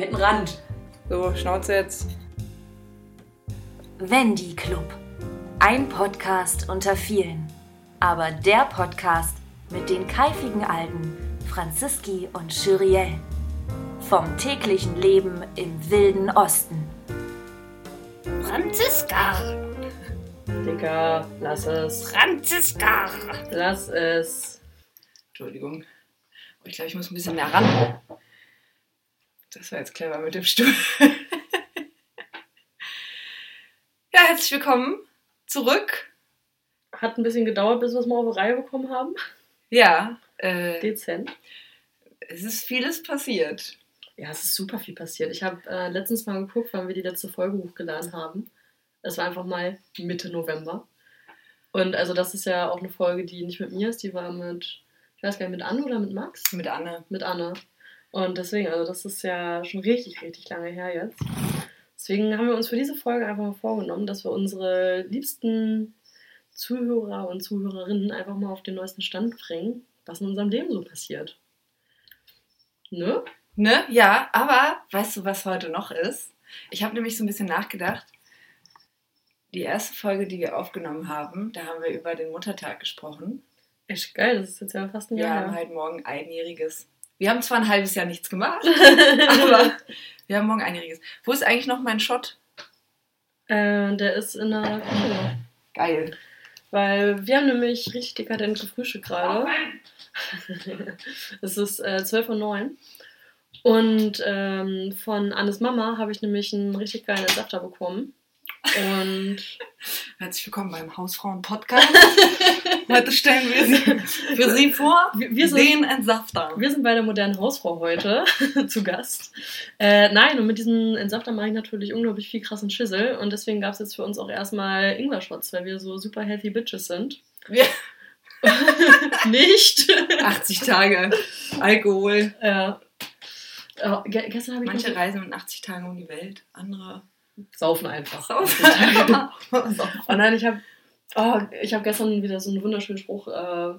Mit dem Rand. So, Schnauze jetzt. Wendy Club. Ein Podcast unter vielen. Aber der Podcast mit den keifigen Alten Franziski und Churiel. Vom täglichen Leben im wilden Osten. Franziska! Dicker, lass es. Franziska! Lass es. Entschuldigung. Oh, Ich glaube, ich muss ein bisschen mehr ran. Das war jetzt clever mit dem Stuhl. ja, herzlich willkommen zurück. Hat ein bisschen gedauert, bis wir es mal auf die Reihe bekommen haben. Ja, äh, Dezent. es ist vieles passiert. Ja, es ist super viel passiert. Ich habe äh, letztens mal geguckt, wann wir die letzte Folge hochgeladen haben. Es war einfach mal Mitte November. Und also das ist ja auch eine Folge, die nicht mit mir ist, die war mit, ich weiß gar nicht, mit Anne oder mit Max? Mit Anne. Mit Anne. Und deswegen, also das ist ja schon richtig, richtig lange her jetzt. Deswegen haben wir uns für diese Folge einfach mal vorgenommen, dass wir unsere liebsten Zuhörer und Zuhörerinnen einfach mal auf den neuesten Stand bringen, was in unserem Leben so passiert. Ne? Ne? Ja, aber weißt du, was heute noch ist? Ich habe nämlich so ein bisschen nachgedacht. Die erste Folge, die wir aufgenommen haben, da haben wir über den Muttertag gesprochen. Echt geil, das ist jetzt ja fast ein Wir Jahr haben her. halt morgen einjähriges. Wir haben zwar ein halbes Jahr nichts gemacht, aber wir haben morgen einjähriges. Wo ist eigentlich noch mein Shot? Äh, der ist in der Küche. Geil. Weil wir haben nämlich richtig dekadent gefrühstückt gerade. es ist äh, 12.09 Uhr. Und ähm, von Annes Mama habe ich nämlich einen richtig geilen Entsafter bekommen. Und Herzlich willkommen beim Hausfrauen-Podcast. Heute stellen wir Sie für Sie vor, wir, wir, sind, den Entsafter. wir sind bei der modernen Hausfrau heute zu Gast. Äh, nein, und mit diesem Entsafter mache ich natürlich unglaublich viel krassen Schissel. Und deswegen gab es jetzt für uns auch erstmal Ingwer-Shots, weil wir so super healthy Bitches sind. Wir, Nicht? 80 Tage Alkohol. Ja. Äh, ge gestern habe ich Manche reisen mit 80 Tagen um die Welt, andere saufen einfach. saufen. Oh nein, ich habe oh, ich hab gestern wieder so einen wunderschönen Spruch äh,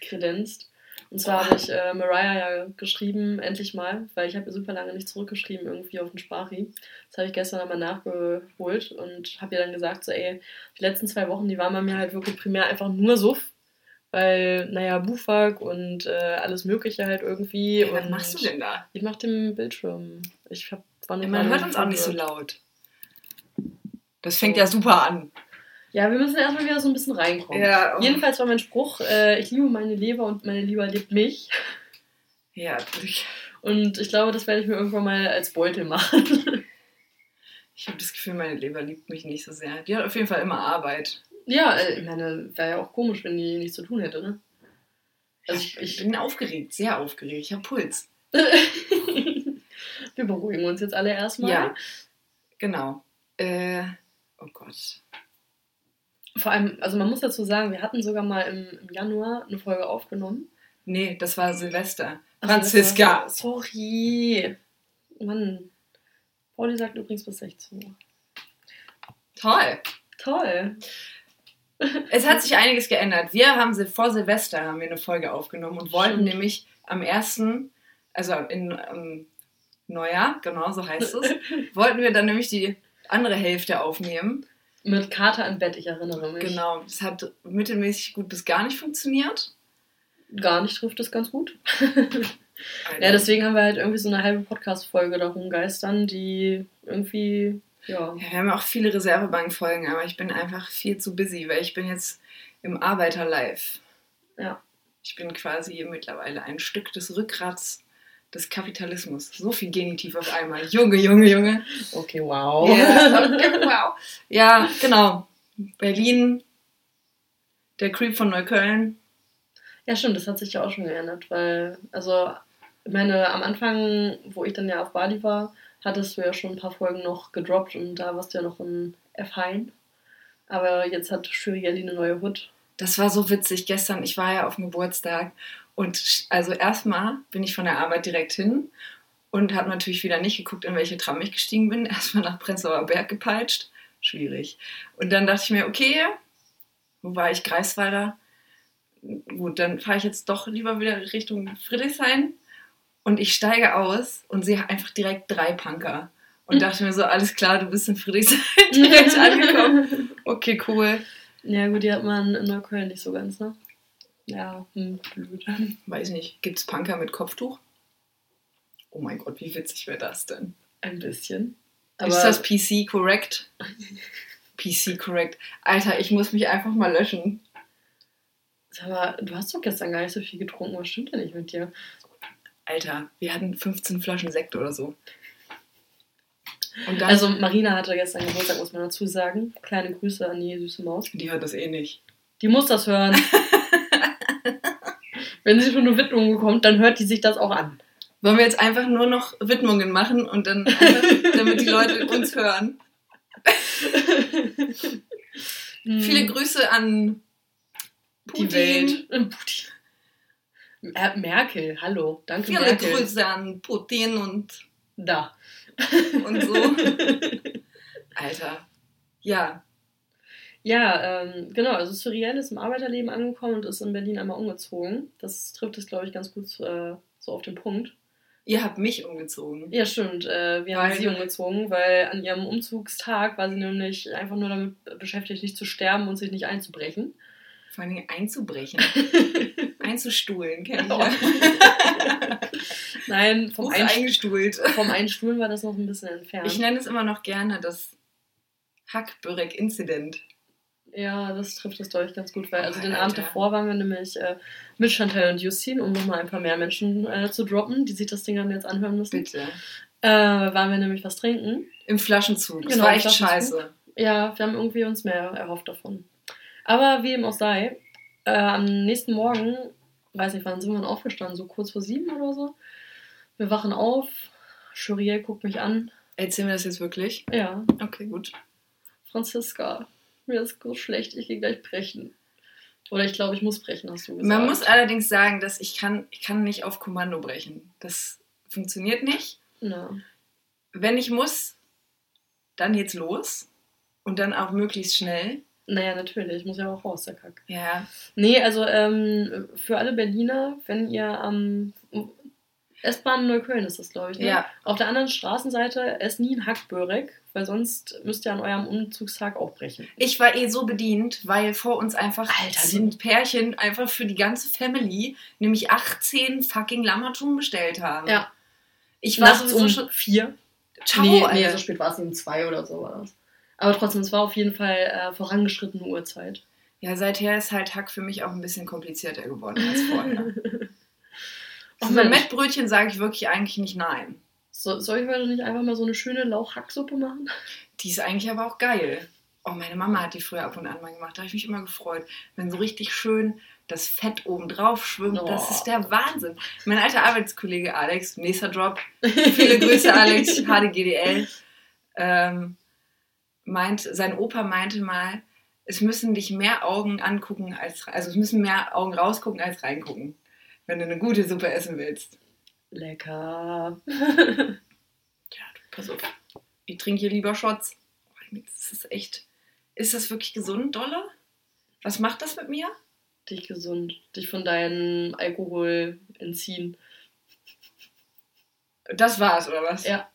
kredenzt. Und zwar habe ich äh, Mariah ja geschrieben, endlich mal, weil ich habe ihr super lange nicht zurückgeschrieben, irgendwie auf den Sprachi. Das habe ich gestern einmal nachgeholt und habe ihr dann gesagt, so ey, die letzten zwei Wochen, die waren bei mir halt wirklich primär einfach nur Suff. Weil, naja, Bufak und äh, alles Mögliche halt irgendwie. Was und machst du denn da? Ich mach den Bildschirm. Ich hab, war nur Man hört uns auch nicht so laut. Das fängt ja super an. Ja, wir müssen erstmal wieder so ein bisschen reinkommen. Ja. Jedenfalls war mein Spruch, äh, ich liebe meine Leber und meine Leber liebt mich. Ja, ich, Und ich glaube, das werde ich mir irgendwann mal als Beutel machen. ich habe das Gefühl, meine Leber liebt mich nicht so sehr. Die hat auf jeden Fall immer Arbeit. ja, äh, ich meine, wäre ja auch komisch, wenn die nichts zu tun hätte, ne? Also ich, Ich ich, bin aufgeregt, sehr aufgeregt. Ich habe Puls. wir beruhigen uns jetzt alle erstmal. Ja, genau. Äh, oh Gott. Vor allem, also man muss dazu sagen, wir hatten sogar mal im, im Januar eine Folge aufgenommen. Nee, das war Silvester. Ach, Franziska. war- Sorry. Mann. Pauli sagt übrigens bis 16 Uhr. Toll. Toll. Es hat sich einiges geändert. Wir haben vor Silvester haben wir eine Folge aufgenommen und wollten Stimmt. nämlich am ersten, also in ähm, Neujahr, genau so heißt es, wollten wir dann nämlich die andere Hälfte aufnehmen. Mit Kater im Bett, ich erinnere mich. Genau, das hat mittelmäßig gut bis gar nicht funktioniert. Gar nicht trifft es ganz gut. Ja, deswegen haben wir halt irgendwie so eine halbe Podcast-Folge da rumgeistern, die irgendwie, ja. Ja, wir haben auch viele Reservebank-Folgen, aber ich bin einfach viel zu busy, weil ich bin jetzt im Arbeiterlife. Ja. Ich bin quasi mittlerweile ein Stück des Rückgrats des Kapitalismus. So viel Genitiv auf einmal. Junge, Junge, Junge. Okay, wow. Ja, wow. Ja, genau. Berlin, der Creep von Neukölln. Ja, stimmt, das hat sich ja auch schon geändert, weil, also, ich meine, am Anfang, wo ich dann ja auf Bali war, hattest du ja schon ein paar Folgen noch gedroppt und da warst du ja noch in F-Hein. Aber jetzt hat Shurieli eine neue Hut. Das war so witzig. Gestern, ich war ja auf dem Geburtstag und also erstmal bin ich von der Arbeit direkt hin und habe natürlich wieder nicht geguckt, in welche Tram ich gestiegen bin. Erstmal nach Prenzlauer Berg gepeitscht. Schwierig. Und dann dachte ich mir, okay, wo war ich? Greifswalder. Gut, dann fahre ich jetzt doch lieber wieder Richtung Friedrichshain. Und ich steige aus und sehe einfach direkt drei Punker. Und dachte mir so, alles klar, du bist in Friedrichshain direkt angekommen. Okay, cool. Ja, gut, die hat man in Neukölln nicht so ganz, ne? Ja, hm, blöd. Weiß nicht, gibt es Punker mit Kopftuch? Oh mein Gott, wie witzig wäre das denn? Ein bisschen. ist das PC korrekt? PC korrekt. Alter, ich muss mich einfach mal löschen. Sag mal, du hast doch gestern gar nicht so viel getrunken. Was stimmt denn nicht mit dir? Alter, wir hatten 15 Flaschen Sekt oder so. Also Marina hatte gestern Geburtstag, muss man dazu sagen. Kleine Grüße an die süße Maus. Die hört das eh nicht. Die muss das hören. Wenn sie schon eine Widmung bekommt, dann hört die sich das auch an. Wollen wir jetzt einfach nur noch Widmungen machen und dann einfach, damit die Leute uns hören? hm. Viele Grüße an Putin. die Welt. Putin. Merkel, hallo, danke Viele Merkel. Grüße an Putin und da und so. Alter, ja. Ja, ähm, genau. Also Cyrielle ist im Arbeiterleben angekommen und ist in Berlin einmal umgezogen. Das trifft es, glaube ich, ganz gut äh, so auf den Punkt. Ihr habt mich umgezogen. Ja, stimmt. Äh, wir weil haben sie umgezogen, weil an ihrem Umzugstag war sie nämlich einfach nur damit beschäftigt, nicht zu sterben und sich nicht einzubrechen. Vor allem einzubrechen. Einzustuhlen, kenne ich ja. Nein, vom, eingestuhlt. vom Einstuhlen war das noch ein bisschen entfernt. Ich nenne es immer noch gerne das Hackbörek-Incident. Ja, das trifft es, glaube ich, ganz gut, weil also den Abend davor waren wir nämlich äh, mit Chantal und Justine, um nochmal ein paar mehr Menschen äh, zu droppen, die sich das Ding dann jetzt anhören müssen. Bitte. Äh, waren wir nämlich was trinken. Im Flaschenzug. Das genau, war echt scheiße. Ja, wir haben irgendwie uns mehr erhofft davon. Aber wie dem auch sei, äh, am nächsten Morgen, weiß nicht, wann sind wir dann aufgestanden, so kurz vor sieben oder so. Wir wachen auf, Churiel guckt mich an. Erzählen wir das jetzt wirklich? Ja. Okay, gut. Franziska, mir ist so schlecht, ich gehe gleich brechen. Oder ich glaube, ich muss brechen, hast du gesagt. Man muss allerdings sagen, dass ich kann, ich kann nicht auf Kommando brechen. Das funktioniert nicht. No. Wenn ich muss, dann jetzt los. Und dann auch möglichst schnell. Naja, natürlich. Ich muss ja auch raus, der Kack. Ja. Nee, also ähm, für alle Berliner, wenn ihr am S-Bahn Neukölln ist das, glaube ich. Ne? Ja. Auf der anderen Straßenseite esst nie ein Hackbörek, weil sonst müsst ihr an eurem Umzugstag auch brechen. Ich war eh so bedient, weil vor uns einfach Alter, sind Pärchen einfach für die ganze Family nämlich 18 fucking Lammertum bestellt haben. Ja. Ich war Nachts um schon vier. Ciao, nee, Alter. nee, so spät war es um zwei oder so war das. Aber trotzdem, es war auf jeden Fall äh, vorangeschrittene Uhrzeit. Ja, seither ist halt Hack für mich auch ein bisschen komplizierter geworden als vorher. Auf mein Mettbrötchen sage ich wirklich eigentlich nicht nein. So, soll ich heute nicht einfach mal so eine schöne Lauchhacksuppe machen? Die ist eigentlich aber auch geil. Oh, meine Mama hat die früher ab und an mal gemacht. Da habe ich mich immer gefreut. Wenn so richtig schön das Fett oben drauf schwimmt, oh. das ist der Wahnsinn. Mein alter Arbeitskollege Alex, nächster Drop, viele Grüße Alex, HDGDL, ähm, meint, sein Opa meinte mal, es müssen dich mehr Augen angucken als, also es müssen mehr Augen rausgucken als reingucken wenn du eine gute Suppe essen willst. Lecker. ja, du, pass auf. Ich trinke hier lieber Shots. Das ist echt. Ist das wirklich gesund, Dolle? Was macht das mit mir? Dich gesund. Dich von deinem Alkohol entziehen. Das war's, oder was? Ja.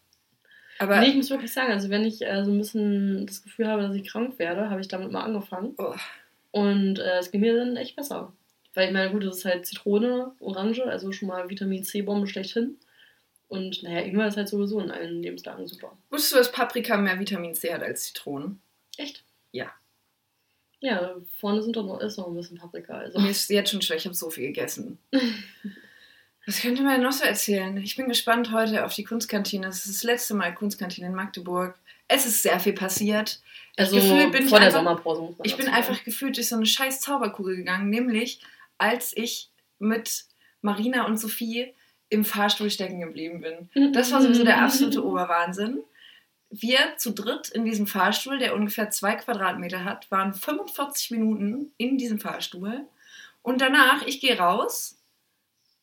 Aber nee, ich muss wirklich sagen, also wenn ich äh, so ein bisschen das Gefühl habe, dass ich krank werde, habe ich damit mal angefangen. Oh. Und äh, es ging mir dann echt besser. Weil ich meine, gut, das ist halt Zitrone, Orange, also schon mal Vitamin C-Bombe schlechthin. Und naja, Ingwer ist halt sowieso in allen Lebenslagen super. Wusstest du, dass Paprika mehr Vitamin C hat als Zitronen? Echt? Ja. Ja, vorne sind doch noch, ist noch ein bisschen Paprika. Also. Mir ist jetzt schon schlecht, ich habe so viel gegessen. Was könnte man noch so erzählen? Ich bin gespannt heute auf die Kunstkantine. Es ist das letzte Mal Kunstkantine in Magdeburg. Es ist sehr viel passiert. Also gefühlt bin vor ich der einfach, Sommerpause. ich bin einfach gefühlt durch so eine scheiß Zauberkugel gegangen, nämlich als ich mit Marina und Sophie im Fahrstuhl stecken geblieben bin. Das war sowieso der absolute Oberwahnsinn. Wir zu dritt in diesem Fahrstuhl, der ungefähr zwei Quadratmeter hat, waren 45 Minuten in diesem Fahrstuhl. Und danach, ich gehe raus,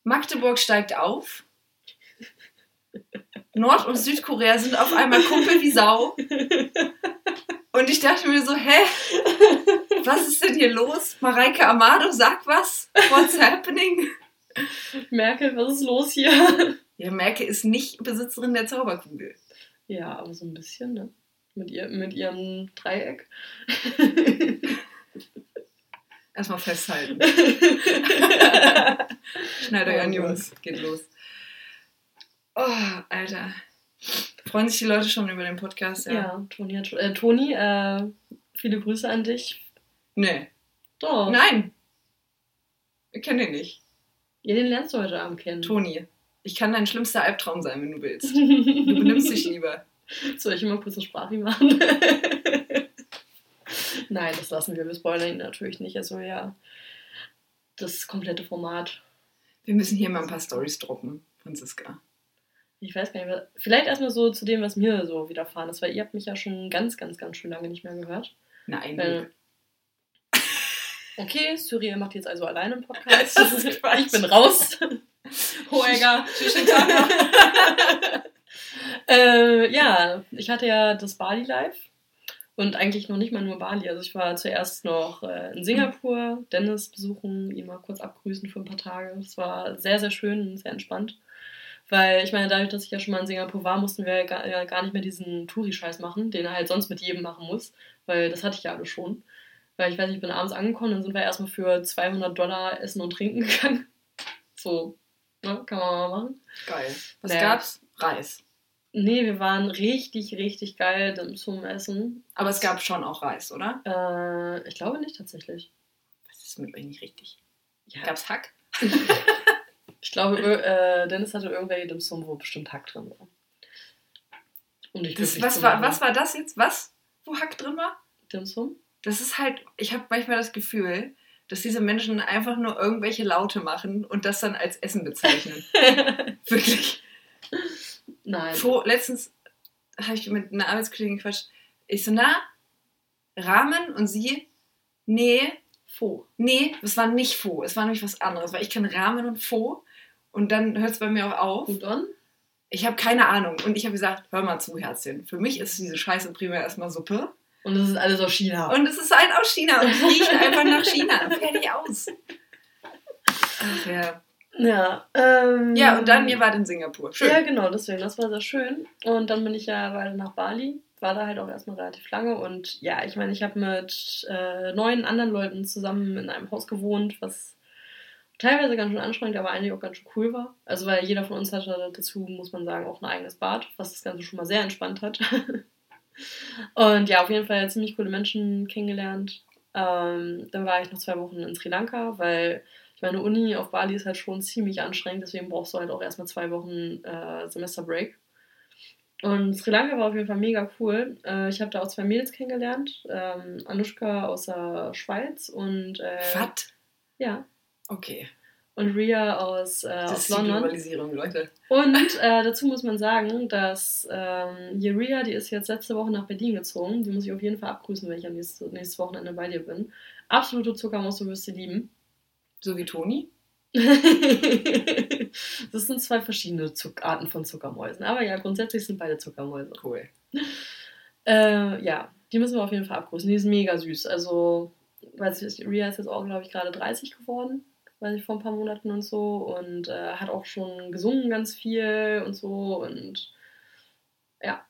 Magdeburg steigt auf, Nord- und Südkorea sind auf einmal Kumpel wie Sau. Und ich dachte mir so, hä? Was ist denn hier los? Mareike Amado, sag was. What's happening? Merkel, was ist los hier? Ja, Merkel ist nicht Besitzerin der Zauberkugel. Ja, aber so ein bisschen, ne? Mit, ihr, mit ihrem Dreieck. Erstmal festhalten. Schneidet euch an, Jungs. Geht los. Oh, Alter. Freuen sich die Leute schon über den Podcast? Ja, ja Toni hat schon. Äh, Toni, äh, viele Grüße an dich. Nee. Doch. Nein. Wir kennen den nicht. Ja, den lernst du heute Abend kennen. Toni, ich kann dein schlimmster Albtraum sein, wenn du willst. Du benimmst dich lieber. Soll ich immer kurz eine Sprache machen? Nein, das lassen wir. Wir spoilern ihn natürlich nicht. Also ja, das komplette Format. Wir müssen hier mal ein paar Stories droppen, Franziska. Ich weiß gar nicht, vielleicht erstmal so zu dem, was mir so widerfahren ist, weil ihr habt mich ja schon ganz, ganz, ganz schön lange nicht mehr gehört. Nein. Weil, okay, Cyriel macht jetzt also alleine einen Podcast. ich bin raus. Hoega. äh, ja, ich hatte ja das Bali Live und eigentlich noch nicht mal nur Bali. Also ich war zuerst noch äh, in Singapur, Dennis besuchen, ihn mal kurz abgrüßen für ein paar Tage. Das war sehr, sehr schön und sehr entspannt. Weil ich meine, dadurch, dass ich ja schon mal in Singapur war, mussten wir ja gar, nicht mehr diesen Touri-Scheiß machen, den er halt sonst mit jedem machen muss. Weil das hatte ich ja alle schon. Weil ich weiß, ich bin abends angekommen, dann sind wir erstmal für 200 Dollar essen und trinken gegangen. So, ne, kann man mal machen. Geil. Was naja. gab's? Reis. Nee, wir waren richtig, richtig geil zum Essen. Aber es gab schon auch Reis, oder? Äh, ich glaube nicht tatsächlich. Was ist mit euch nicht richtig? Ja. Gab's Hack? ich glaube, äh, Dennis hatte irgendwelche Dim Sum, wo bestimmt Hack drin war. Um dich das, was, war, was war das jetzt? Was? Wo Hack drin war? Dim Sum? Das ist halt, ich habe manchmal das Gefühl, dass diese Menschen einfach nur irgendwelche Laute machen und das dann als Essen bezeichnen. Wirklich. Nein. Fo letztens habe ich mit einer Arbeitskollegin gequatscht. Ich so, na, Rahmen und sie, nee. Fo. Nee, es war nicht Fo, es war nämlich was anderes, weil ich kenne Rahmen und Fo und dann hört es bei mir auch auf. Und dann? Ich habe keine Ahnung und ich habe gesagt, hör mal zu, Herzchen. Für mich ist diese Scheiße primär erstmal Suppe. Und es ist alles aus China. Und es ist halt aus China und es riecht einfach nach China. Fertig aus. Ach ja. Ja, ähm, ja, und dann, ihr wart in Singapur. Schön. Ja, genau, deswegen, das war sehr schön. Und dann bin ich ja weiter nach Bali, war da halt auch erstmal relativ lange. Und ja, ich meine, ich habe mit äh, neun anderen Leuten zusammen in einem Haus gewohnt, was teilweise ganz schön anstrengend, aber eigentlich auch ganz schön cool war. Also, weil jeder von uns hatte dazu, muss man sagen, auch ein eigenes Bad, was das Ganze schon mal sehr entspannt hat. und ja, auf jeden Fall ziemlich coole Menschen kennengelernt. Ähm, dann war ich noch zwei Wochen in Sri Lanka, weil ich meine, Uni auf Bali ist halt schon ziemlich anstrengend, deswegen brauchst du halt auch erstmal zwei Wochen äh, Semesterbreak. Und Sri Lanka war auf jeden Fall mega cool. Äh, ich habe da auch zwei Mädels kennengelernt. Ähm, Anushka aus der Schweiz und. Äh, Was? Ja. Okay. Und Ria aus, äh, das aus ist London. Die Globalisierung, Leute. Und äh, dazu muss man sagen, dass ähm, hier Ria, die ist jetzt letzte Woche nach Berlin gezogen. Die muss ich auf jeden Fall abgrüßen, wenn ich am nächsten, nächstes Wochenende bei dir bin. Absolute Zuckermaus, du wirst sie lieben. So wie Toni? das sind zwei verschiedene Zuck Arten von Zuckermäusen. Aber ja, grundsätzlich sind beide Zuckermäuse. Cool. Äh, ja, die müssen wir auf jeden Fall abgrüßen. Die ist mega süß. Also, weiß ich, Ria ist jetzt auch, glaube ich, gerade 30 geworden. Weiß ich, vor ein paar Monaten und so. Und äh, hat auch schon gesungen ganz viel und so. Und ja.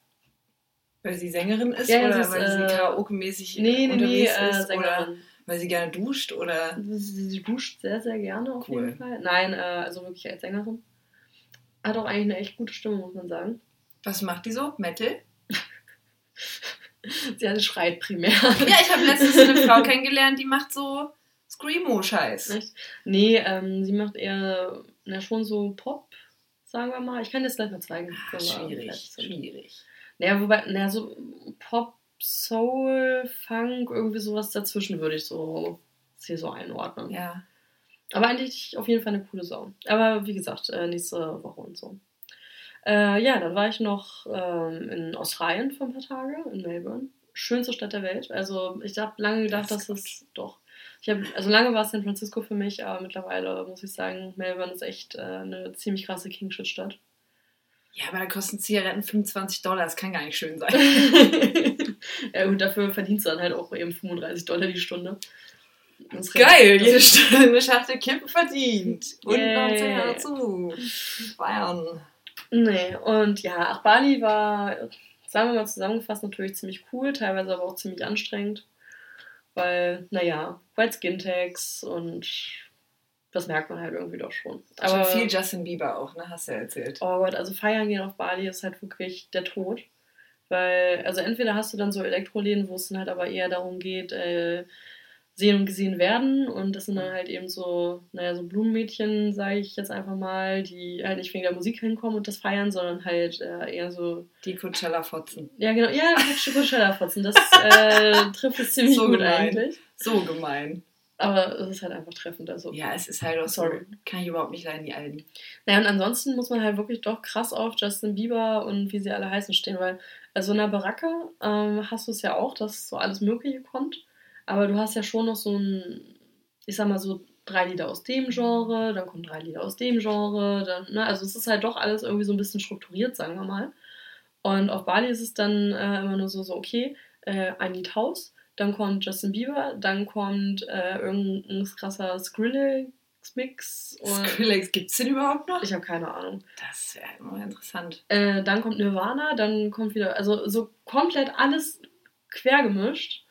Weil sie Sängerin ist ja, oder ist, weil sie äh, Karaoke-mäßig nee, nee, unterwegs nee, ist? äh, Sängerin. Oder weil sie gerne duscht oder? Sie, sie duscht sehr, sehr gerne auf Cool. jeden Fall. Nein, äh, also wirklich als Sängerin. Hat auch eigentlich eine echt gute Stimme, muss man sagen. Was macht die so? Metal? Sie hat schreit primär. Ja, ich habe letztens eine Frau kennengelernt, die macht so Screamo-Scheiß. Echt? Nee, ähm, sie macht eher, na schon so Pop, sagen wir mal. Ich kann das gleich mal zeigen. Wir schwierig, schwierig. Naja, wobei, naja, so Pop, Soul, Funk, irgendwie sowas dazwischen würde ich so hier so einordnen. Ja. Aber eigentlich auf jeden Fall eine coole Sau. Aber wie gesagt, äh, nächste Woche und so. Äh, ja, dann war ich noch ähm, in Australien für ein paar Tage, in Melbourne. Schönste Stadt der Welt. Also ich habe lange gedacht, Das dass es doch. Ich hab, also lange war es San Francisco für mich, aber mittlerweile muss ich sagen, Melbourne ist echt äh, eine ziemlich krasse King-Shit-Stadt. Ja, aber da kosten Zigaretten 25 Dollar, das kann gar nicht schön sein. ja gut, dafür verdienst du dann halt auch eben 35 Dollar die Stunde. Das ist Geil, jede Stunde eine Schachtel Kippen verdient. Und noch Yay. 10 dazu. Bayern. Nee, und ja, ach, Bali war, sagen wir mal zusammengefasst, natürlich ziemlich cool, teilweise aber auch ziemlich anstrengend. Weil, naja, White Skin Tags und das merkt man halt irgendwie doch schon. Aber viel Justin Bieber auch, ne? Hast du ja erzählt. Oh Gott, also feiern gehen auf Bali ist halt wirklich der Tod. Weil, also entweder hast du dann so Elektroläden, wo es dann halt aber eher darum geht, äh, sehen und gesehen werden. Und das sind dann halt eben so, naja, so Blumenmädchen, sage ich jetzt einfach mal, die halt nicht wegen der Musik hinkommen und das feiern, sondern halt äh, eher so. Die Coachella-Fotzen. Ja, genau. Ja, die Coachella-Fotzen. Das äh, trifft es ziemlich So gut gemein. eigentlich. So gemein. Aber es ist halt einfach treffend. Also. Ja, es ist halt auch Sorry. so. Kann ich überhaupt nicht leiden, die Alten. Naja, und ansonsten muss man halt wirklich doch krass auf Justin Bieber und wie sie alle heißen stehen, weil also in der Baracke ähm, hast du es ja auch, dass so alles Mögliche kommt, aber du hast ja schon noch so ein, ich sag mal so drei Lieder aus dem Genre, dann kommen drei Lieder aus dem Genre, dann, ne, also es ist halt doch alles irgendwie so ein bisschen strukturiert, sagen wir mal. Und auf Bali ist es dann äh, immer nur so, so okay, äh, ein Lied Haus, dann kommt Justin Bieber, dann kommt äh, irgendein krasser Skrillex-Mix. Skrillex, gibt's den überhaupt noch? Ich habe keine Ahnung. Das wäre immer interessant. Äh, dann kommt Nirvana, dann kommt wieder, also so komplett alles quer gemischt.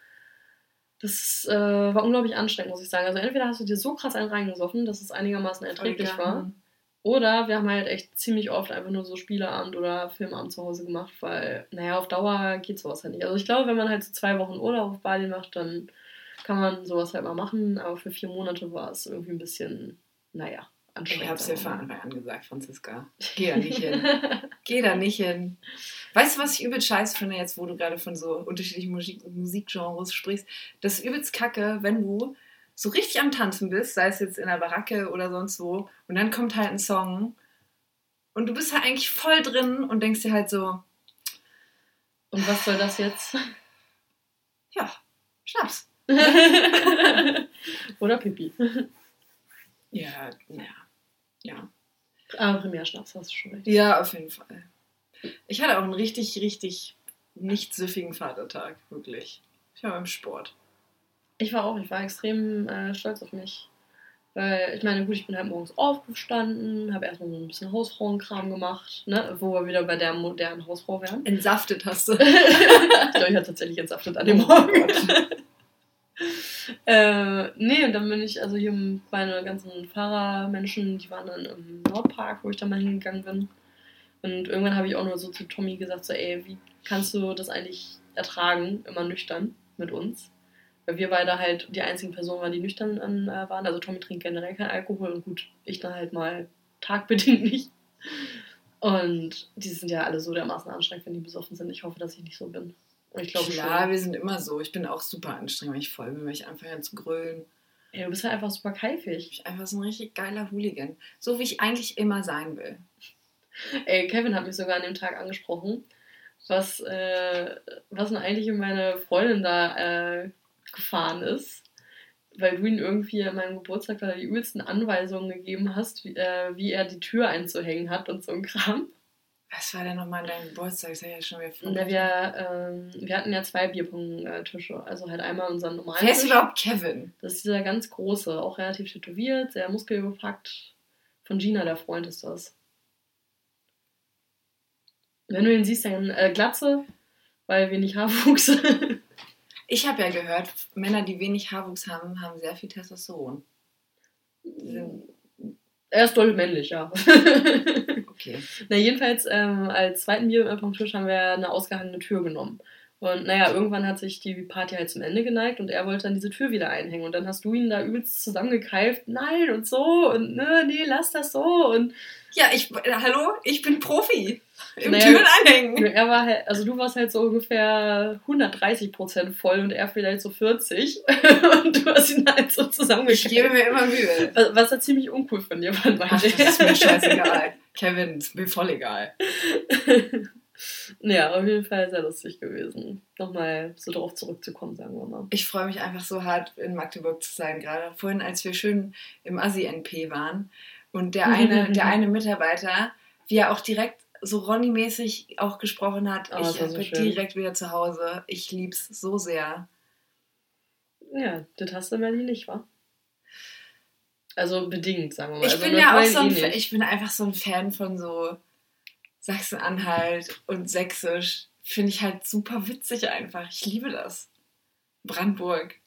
Das äh, war unglaublich anstrengend, muss ich sagen. Also entweder hast du dir so krass einen reingesoffen, dass es einigermaßen erträglich war. Oder wir haben halt echt ziemlich oft einfach nur so Spieleabend oder Filmabend zu Hause gemacht, weil, naja, auf Dauer geht sowas halt nicht. Also ich glaube, wenn man halt so zwei Wochen Urlaub auf Bali macht, dann kann man sowas halt mal machen. Aber für vier Monate war es irgendwie ein bisschen, naja, anstrengend. Ich hab's dir sagen von wir mal. Anfang an gesagt, Franziska. Geh da nicht hin. Geh da nicht hin. Weißt du, was ich übelst scheiße finde, jetzt wo du gerade von so unterschiedlichen Musik Musikgenres sprichst? Das ist übelst kacke, wenn du so richtig am Tanzen bist, sei es jetzt in der Baracke oder sonst wo, und dann kommt halt ein Song und du bist halt eigentlich voll drin und denkst dir halt so, Und was soll das jetzt? ja, Schnaps. Oder Pipi. Ja, naja. Ja. Aber Primärschnaps, hast du schon recht. Ja, auf jeden Fall. Ich hatte auch einen richtig, richtig nicht süffigen Vatertag, wirklich. Ich war beim Sport. Ich war auch, ich war extrem äh, stolz auf mich. Weil, ich meine, gut, ich bin halt morgens aufgestanden, habe erstmal so ein bisschen Hausfrauenkram gemacht, ne? wo wir wieder bei der modernen Hausfrau wären. Entsaftet hast du. ich glaube, ich hatte tatsächlich entsaftet an dem Oh Morgen. Äh, nee, und dann bin ich, also hier meine ganzen Fahrermenschen, die waren dann im Nordpark, wo ich dann mal hingegangen bin. Und irgendwann habe ich auch nur so zu Tommy gesagt, so, ey, wie kannst du das eigentlich ertragen, immer nüchtern mit uns? Weil wir beide halt die einzigen Personen waren, die nüchtern äh, waren. Also Tommy trinkt generell keinen Alkohol und gut, ich dann halt mal tagbedingt nicht. Und die sind ja alle so dermaßen anstrengend, wenn die besoffen sind. Ich hoffe, dass ich nicht so bin. Ich glaube schon. wir sind immer so. Ich bin auch super anstrengend, wenn ich voll bin, wenn ich anfange zu grölen. Ey, du bist halt einfach super keifig. Ich bin einfach so ein richtig geiler Hooligan. So wie ich eigentlich immer sein will. Ey, Kevin hat mich sogar an dem Tag angesprochen, was, äh, was denn eigentlich in meine Freundin da äh, gefahren ist, weil du ihm irgendwie an meinem Geburtstag die übelsten Anweisungen gegeben hast, wie, äh, wie er die Tür einzuhängen hat und so ein Kram. Was war denn nochmal an deinem Geburtstag? Das ist ja schon wieder voll. Na, wir, ähm, wir hatten ja zwei Bierpong-Tische, also halt einmal unseren normalen Wer ist Tisch. überhaupt Kevin? Das ist dieser ganz große, auch relativ tätowiert, sehr muskelbepackt. Von Gina, der Freund ist das. Wenn du ihn siehst, dann äh, Glatze, weil wenig Haarwuchs. Ich habe ja gehört, Männer, die wenig Haarwuchs haben, haben sehr viel Testosteron. Er ist doll männlich, ja. Okay. Na, jedenfalls ähm, als zweiten Bierpong-Tisch haben wir eine ausgehangene Tür genommen. Und naja, irgendwann hat sich die Party halt zum Ende geneigt und er wollte dann diese Tür wieder einhängen. Und dann hast du ihn da übelst zusammengekeift, nein und so und ne, nee, lass das so. Und Ja, ich, äh, hallo, ich bin Profi. Im Naja, Türen anhängen. er war halt, also du warst halt so ungefähr 130 Prozent voll und er vielleicht so 40. und du hast ihn halt so Ich zusammengekeift. gebe mir immer Mühe. Was, was er ziemlich uncool von dir fand, Ach, meinte das ist mir scheißegal. Kevin, ist mir voll egal. Ja, auf jeden Fall sehr lustig gewesen. Nochmal so drauf zurückzukommen, sagen wir mal. Ich freue mich einfach so hart, in Magdeburg zu sein. Gerade vorhin, als wir schön im Assi-NP waren und der eine, der eine Mitarbeiter, wie er auch direkt so Ronny-mäßig auch gesprochen hat, Oh, ich so bin schön. direkt wieder zu Hause. Ich lieb's so sehr. Ja, das hast du in Berlin nicht, wa? Also bedingt, sagen wir mal. Ich also bin ja auch so ein, eh ich bin einfach so ein Fan von so Sachsen-Anhalt und Sächsisch finde ich halt super witzig einfach. Ich liebe das. Brandenburg.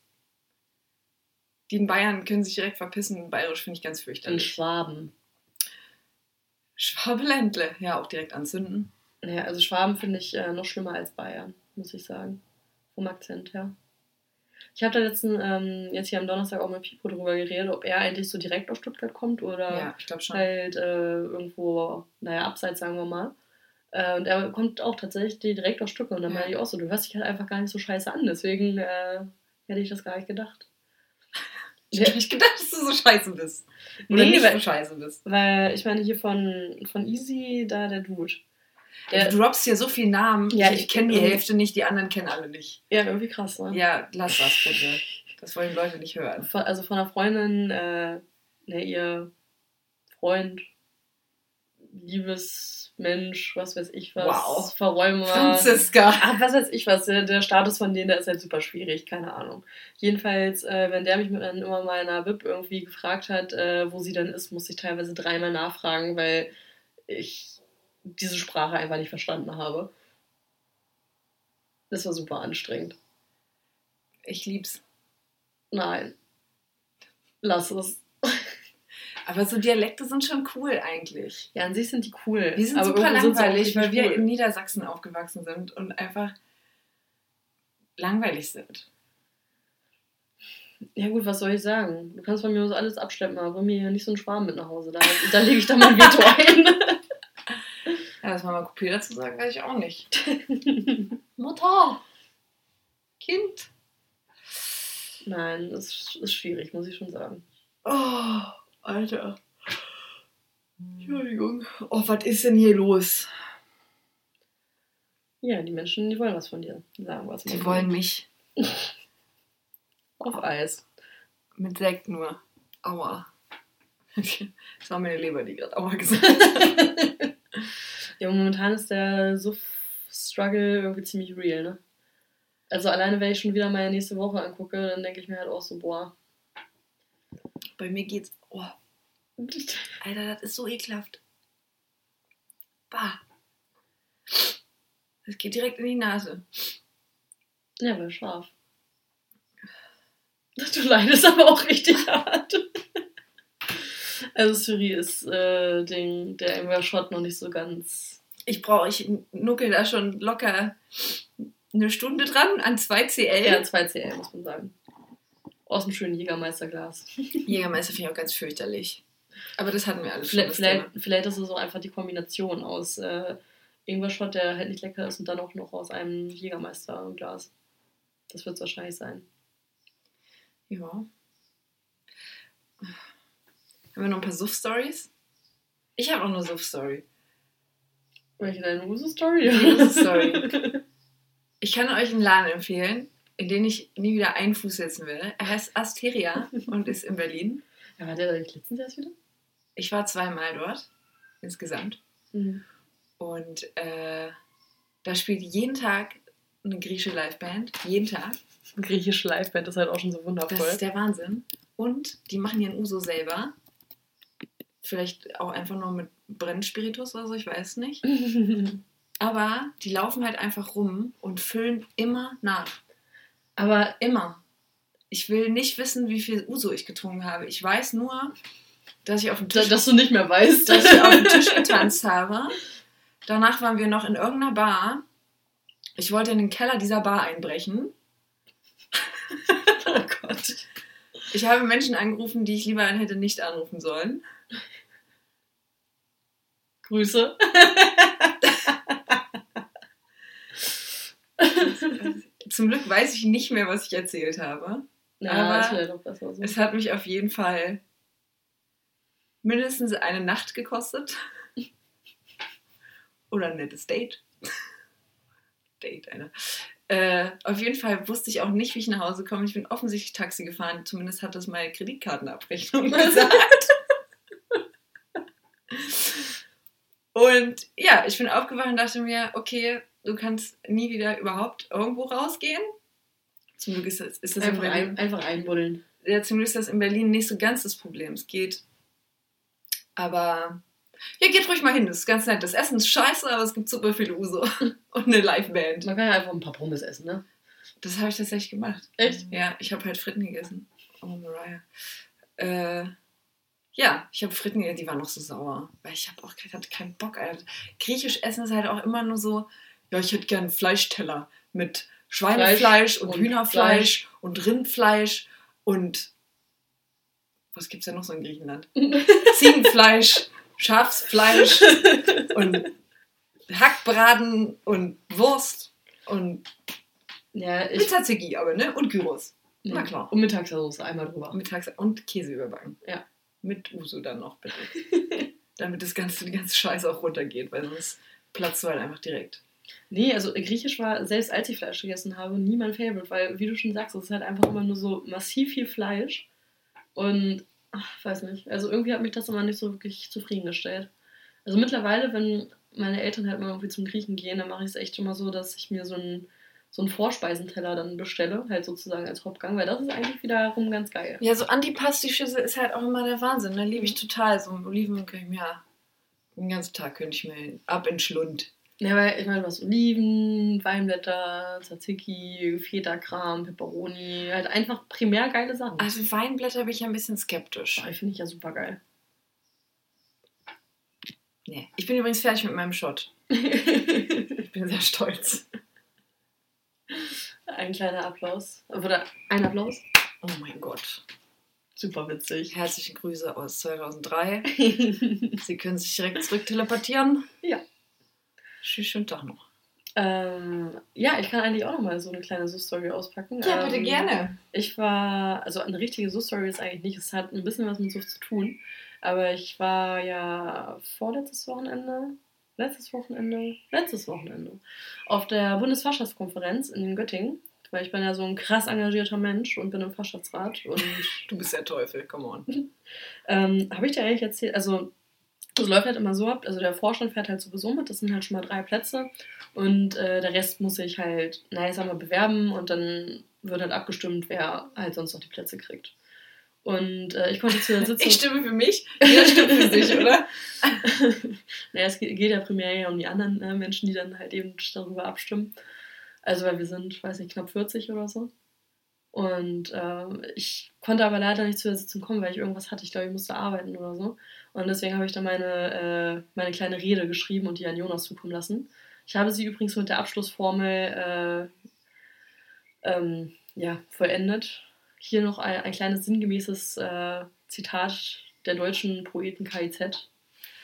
Die in Bayern können sich direkt verpissen. Bayerisch finde ich ganz fürchterlich. Schwaben. Schwabeländle, ja, auch direkt anzünden. Ja, also Schwaben finde ich äh, noch schlimmer als Bayern, muss ich sagen. Vom Akzent her. Ich habe da letzten, ähm, jetzt hier am Donnerstag auch mit Pipo drüber geredet, ob er eigentlich so direkt aus Stuttgart kommt oder Ja, halt äh, irgendwo, naja, abseits, sagen wir mal. Äh, und er kommt auch tatsächlich direkt aus Stuttgart. Und dann Ja. meine ich auch so, du hörst dich halt einfach gar nicht so scheiße an. Deswegen äh, hätte ich das gar nicht gedacht. Ich hätte nicht gedacht, dass du so scheiße bist. Oder Nee, nicht weil so scheiße bist. Weil ich meine, hier von, von Easy, da der Dude. Der, du droppst hier so viele Namen. Ja, ich ich- kenne die Hälfte nicht, die anderen kennen alle nicht. ja, irgendwie krass, ne? Ja, lass das bitte. Das wollen die Leute nicht hören. Von, also von einer Freundin, äh, ne, ihr Freund, Liebesmensch, was weiß ich was, Wow. Verräumer. Franziska. Ach, was weiß ich was, der, der Status von denen, der ist halt super schwierig, keine Ahnung. Jedenfalls, äh, wenn der mich mit, dann immer mal in einer VIP irgendwie gefragt hat, äh, wo sie dann ist, muss ich teilweise dreimal nachfragen, weil ich diese Sprache einfach nicht verstanden habe. Das war super anstrengend. Ich lieb's. Nein. Lass es. Aber so Dialekte sind schon cool eigentlich. Ja, an sich sind die cool. Die sind aber super langweilig, weil wir cool. in Niedersachsen aufgewachsen sind und einfach langweilig sind. Ja gut, was soll ich sagen? Du kannst von mir aus alles abschleppen, aber bring mir hier nicht so einen Schwarm mit nach Hause. Da, da lege ich dann mein Veto ein. Ja, was Mama Kopier dazu sagen, weiß ich auch nicht. Mutter! Kind. Nein, das ist, ist schwierig, muss ich schon sagen. Oh, Alter. Entschuldigung. Oh, was ist denn hier los? Ja, die Menschen, die wollen was von dir. Sagen es mal. Sie so. wollen mich. Auf Eis. Mit Sekt nur. Aua. Das war meine Leber, die gerade Aua gesagt hat. Ja, momentan ist der Suff-Struggle irgendwie ziemlich real, ne? Also alleine, wenn ich schon wieder meine nächste Woche angucke, dann denke ich mir halt auch so, boah. Bei mir geht's. Oh, Alter, das ist so ekelhaft. Bah. Das geht direkt in die Nase. Ja, aber scharf. Du leidest aber auch richtig hart. Also Suri ist äh, den, der Ember Shot noch nicht so ganz. Ich brauche, ich nuckel da schon locker eine Stunde dran an 2 CL. Ja, 2 CL, muss man sagen. Aus dem schönen Jägermeisterglas. Jägermeister finde ich auch ganz fürchterlich. Aber das hatten wir alles schon. Vielleicht, das vielleicht, vielleicht ist es auch einfach die Kombination aus äh, Ingwer-Shot, der halt nicht lecker ist, und dann auch noch aus einem Jägermeister-Glas. Das wird es wahrscheinlich sein. Ja. Haben wir noch ein paar Suff-Stories? Ich habe auch eine Suff-Story. Welche deine Uso-Story? Die Uso-Story. Ich kann euch einen Laden empfehlen, in den ich nie wieder einen Fuß setzen will. Er heißt Asteria und ist in Berlin. Ja, war der da nicht letztens erst wieder? Ich war zweimal dort, insgesamt. Mhm. Und äh, da spielt jeden Tag eine griechische Liveband. Jeden Tag. Griechische Liveband ist halt auch schon so wundervoll. Das ist der Wahnsinn. Und die machen ihren Uso selber. Vielleicht auch einfach nur mit Brennspiritus oder so, ich weiß nicht. Aber die laufen halt einfach rum und füllen immer nach. Aber Immer. Ich will nicht wissen, wie viel Uso ich getrunken habe. Ich weiß nur, dass ich auf dem Tisch, dass du nicht mehr weißt. dass ich auf dem Tisch getanzt habe. Danach waren wir noch in irgendeiner Bar. Ich wollte in den Keller dieser Bar einbrechen. oh Gott. Ich habe Menschen angerufen, die ich lieber hätte nicht anrufen sollen. Grüße. Zum Glück weiß ich nicht mehr, was ich erzählt habe. Ja, Aber so. Es hat mich auf jeden Fall mindestens eine Nacht gekostet. Oder ein nettes Date. Date, einer. Äh, auf jeden Fall wusste ich auch nicht, wie ich nach Hause komme. Ich bin offensichtlich Taxi gefahren. Zumindest hat das meine Kreditkartenabrechnung gesagt. Und ja, ich bin aufgewacht und dachte mir, okay, du kannst nie wieder überhaupt irgendwo rausgehen. Zum Glück ist das, ist das in einfach, Berlin ein, einfach einbuddeln. ja, zum Glück ist das in Berlin nicht so ganz das Problem. Es geht. Aber Ja, geht ruhig mal hin, das ist ganz nett. Das Essen ist scheiße, aber es gibt super viel Uso. Und eine Liveband. Man kann ja einfach ein paar Pommes essen, ne? Das habe ich tatsächlich gemacht. Echt? Ja, ich habe halt Fritten gegessen. Oh, Mariah. Äh, ja, ich habe Fritten gegessen, die waren noch so sauer. Weil ich habe auch ich hatte keinen Bock. Alter. Griechisch essen ist halt auch immer nur so, ja, ich hätte gern einen Fleischteller mit Schweinefleisch Fleisch und, und Hühnerfleisch und Rindfleisch und was gibt's denn noch so in Griechenland? Ziegenfleisch, Schafsfleisch und Hackbraten und Wurst und Ja, ich. Tzatziki aber, ne? Und Gyros. Na klar. Und Mittagssoße einmal drüber. Mittags und Käse überbacken. Ja. Mit Uso dann noch, bitte. Damit das ganze, die ganze Scheiße auch runtergeht, weil sonst platzt du halt einfach direkt. Nee, also Griechisch war, selbst als ich Fleisch gegessen habe, nie mein Favorite, weil, wie du schon sagst, es ist halt einfach immer nur so massiv viel Fleisch. Und, ach, weiß nicht, also irgendwie hat mich das immer nicht so wirklich zufriedengestellt. Also mittlerweile, wenn meine Eltern halt mal irgendwie zum Griechen gehen, dann mache ich es echt immer so, dass ich mir so einen, so einen Vorspeisenteller dann bestelle, halt sozusagen als Hauptgang, weil das ist eigentlich wiederum ganz geil. Ja, so Antipasti-Schüssel ist halt auch immer der Wahnsinn. Da liebe ich total. So Oliven, ja, den ganzen Tag könnte ich mir ab in Schlund. Ja, weil ich meine, was Oliven, Weinblätter, Tzatziki, Feta-Kram, Peperoni, halt einfach primär geile Sachen. Also Weinblätter bin ich ein bisschen skeptisch. Oh, finde ich ja super geil. Nee. Ich bin übrigens fertig mit meinem Shot. Ich bin sehr stolz. Ein kleiner Applaus. Oder ein Applaus. Oh mein Gott. Super witzig. Herzliche Grüße aus 2003. Sie können sich direkt zurück teleportieren. Ja. Tschüss, schönen Tag noch. ähm, ja, ich kann eigentlich auch noch mal so eine kleine So-Story auspacken. Ja, bitte ähm, gerne. Ich war, also eine richtige So-Story ist eigentlich nicht, es hat ein bisschen was mit Sucht zu tun. Aber ich war ja vorletztes Wochenende, letztes Wochenende, letztes Wochenende auf der Bundesfachschaftskonferenz in Göttingen. Weil ich bin ja so ein krass engagierter Mensch und bin im Fachschaftsrat. Und Du bist der Teufel, come on. ähm, habe ich dir eigentlich erzählt, also es läuft halt immer so ab, also der Vorstand fährt halt sowieso mit, das sind halt schon mal drei Plätze und äh, der Rest muss sich halt, naja, ich sag mal, bewerben und dann wird halt abgestimmt, wer halt sonst noch die Plätze kriegt. Und äh, ich konnte zu der Sitzung... Ich stimme für mich, jeder stimmt für sich, oder? naja, es geht, geht ja primär ja um die anderen äh, Menschen, die dann halt eben darüber abstimmen. Also, weil wir sind, weiß nicht, knapp 40 oder so. Und ähm, ich konnte aber leider nicht zu der Sitzung kommen, weil ich irgendwas hatte. Ich glaube, ich musste arbeiten oder so. Und deswegen habe ich dann meine, äh, meine kleine Rede geschrieben und die an Jonas zukommen lassen. Ich habe sie übrigens mit der Abschlussformel äh, ähm, ja, vollendet. Hier noch ein, ein kleines sinngemäßes äh, Zitat der deutschen Poeten KIZ.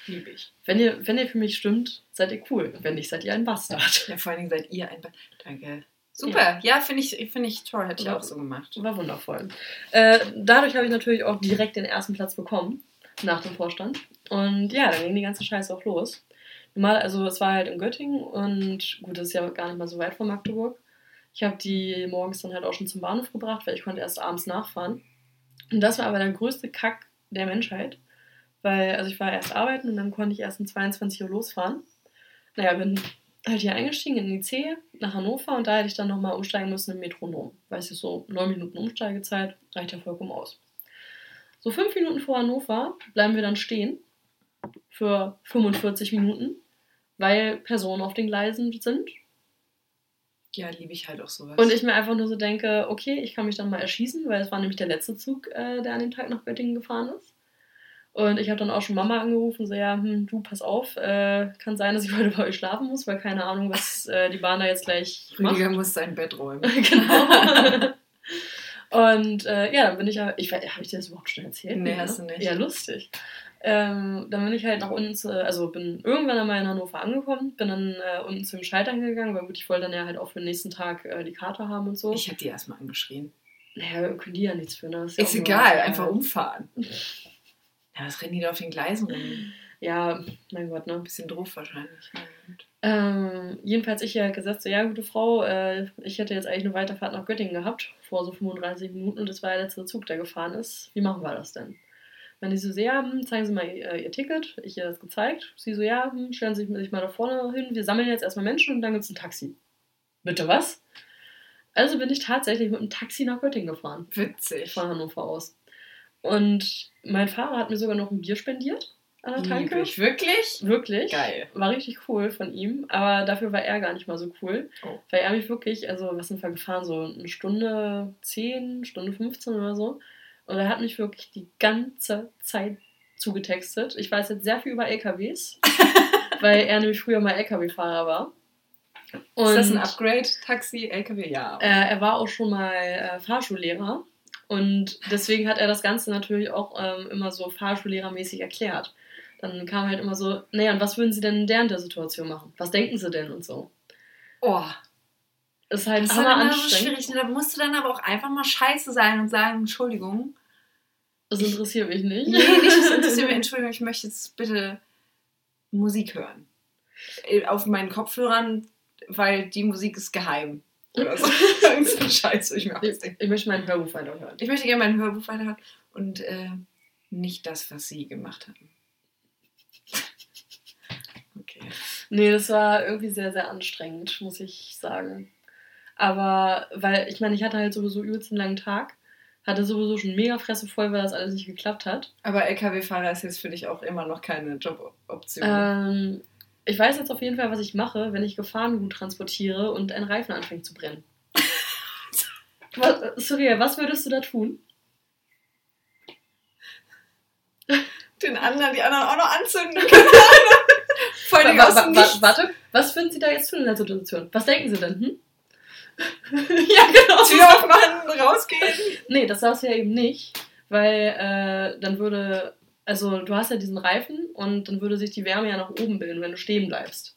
Liebe ich. Wenn ihr, wenn ihr für mich stimmt, seid ihr cool. Wenn nicht, seid ihr ein Bastard. Ja, vor allen Dingen seid ihr ein... Ba Danke. Super, ja, finde ich, find ich toll, hätte ich Ja. auch so gemacht. War wundervoll. Äh, dadurch habe ich natürlich auch direkt den ersten Platz bekommen, nach dem Vorstand. Und ja, dann ging die ganze Scheiße auch los. Normal, also es war halt in Göttingen und gut, das ist ja gar nicht mal so weit von Magdeburg. Ich habe die morgens dann halt auch schon zum Bahnhof gebracht, weil ich konnte erst abends nachfahren. Und das war aber der größte Kack der Menschheit. Weil, also ich war erst arbeiten und dann konnte ich erst um 22 Uhr losfahren. Naja, bin halt hier eingestiegen in die C nach Hannover und da hätte ich dann nochmal umsteigen müssen im Metronom. Weißt du, so neun Minuten Umsteigezeit reicht ja vollkommen aus. So fünf Minuten vor Hannover bleiben wir dann stehen für 45 Minuten, weil Personen auf den Gleisen sind. Ja, liebe ich halt auch sowas. Und ich mir einfach nur so denke, okay, ich kann mich dann mal erschießen, weil es war nämlich der letzte Zug, äh, der an dem Tag nach Göttingen gefahren ist. Und ich habe dann auch schon Mama angerufen, so ja, hm, du, pass auf, äh, kann sein, dass ich heute bei euch schlafen muss, weil keine Ahnung, was äh, die Bahn da jetzt gleich macht. Rüdiger muss sein Bett räumen. genau. Und äh, ja, dann bin ich ja, ich habe ich dir das überhaupt schon erzählt? Nee, ne? hast du nicht. Ja, lustig. Ähm, dann bin ich halt nach unten, zu, also bin irgendwann einmal in Hannover angekommen, bin dann äh, unten zum Schalter gegangen, weil gut, ich wollte dann ja halt auch für den nächsten Tag äh, die Karte haben und so. Ich hätte die erstmal angeschrien. naja, können die ja nichts für, ne? Das ja Ist nur- egal, einfach umfahren. Ja, was rennen die da auf den Gleisen rum? Ja, mein Gott, ne? Ein bisschen doof wahrscheinlich. Ähm, jedenfalls ich ja gesagt, so, ja, gute Frau, äh, ich hätte jetzt eigentlich eine Weiterfahrt nach Göttingen gehabt, vor so 35 Minuten, und das war der letzte Zug, der gefahren ist. Wie machen wir das denn? Dann die so, ja, hm, zeigen Sie mal ihr, ihr Ticket. Ich ihr das gezeigt. Sie so, ja, hm, stellen Sie sich mal da vorne hin. Wir sammeln jetzt erstmal Menschen und dann gibt es ein Taxi. Bitte was? Also bin ich tatsächlich mit einem Taxi nach Göttingen gefahren Witzig. von Hannover aus. Und mein Fahrer hat mir sogar noch ein Bier spendiert. An der Tanke. Lieblich. Wirklich? Wirklich. Geil. War richtig cool von ihm, aber dafür war er gar nicht mal so cool. Oh. Weil er mich wirklich, also was sind wir gefahren? So eine Stunde 10, Stunde 15 oder so. Und er hat mich wirklich die ganze Zeit zugetextet. Ich weiß jetzt sehr viel über LKWs, weil er nämlich früher mal LKW-Fahrer war. ist das ein Upgrade? Taxi, LKW? Ja. Äh, er war auch schon mal äh, Fahrschullehrer und deswegen hat er das Ganze natürlich auch ähm, immer so Fahrschullehrermäßig erklärt. Dann kam halt immer so, naja, und was würden Sie denn in der, der Situation machen? Was denken Sie denn und so? oh, Ist halt das ist hammer immer so schwierig. Da musst du dann aber auch einfach mal scheiße sein und sagen, Entschuldigung. Das interessiert mich nicht. Nee, nicht, das interessiert mich. Entschuldigung, ich möchte jetzt bitte Musik hören. Äh, Auf meinen Kopfhörern, weil die Musik ist geheim. Oder so. Irgend so ein Scheiß, wo ich Ich, ich möchte meinen Hörbuch weiterhören. Ich möchte gerne mein Hörbuch weiterhören und äh, nicht das, was sie gemacht haben. Okay. Nee, das war irgendwie sehr, sehr anstrengend, muss ich sagen. Aber, weil, ich meine, ich hatte halt sowieso übelst einen langen Tag, hatte sowieso schon mega Fresse voll, weil das alles nicht geklappt hat. Aber LKW-Fahrer ist jetzt für dich auch immer noch keine Joboption. Ähm, ich weiß jetzt auf jeden Fall, was ich mache, wenn ich Gefahrengut transportiere und ein Reifen anfängt zu brennen. was, Surya, was würdest du da tun? Den anderen, die anderen auch noch anzünden. Keine Ahnung. Voll Wa- wa- wa- Nichts. warte, was würden Sie da jetzt tun in der Situation? Was denken Sie denn? Hm? Ja, genau. Tür aufmachen, rausgehen. Nee, das darfst du ja eben nicht, weil äh, dann würde, also du hast ja diesen Reifen und dann würde sich die Wärme ja nach oben bilden, wenn du stehen bleibst.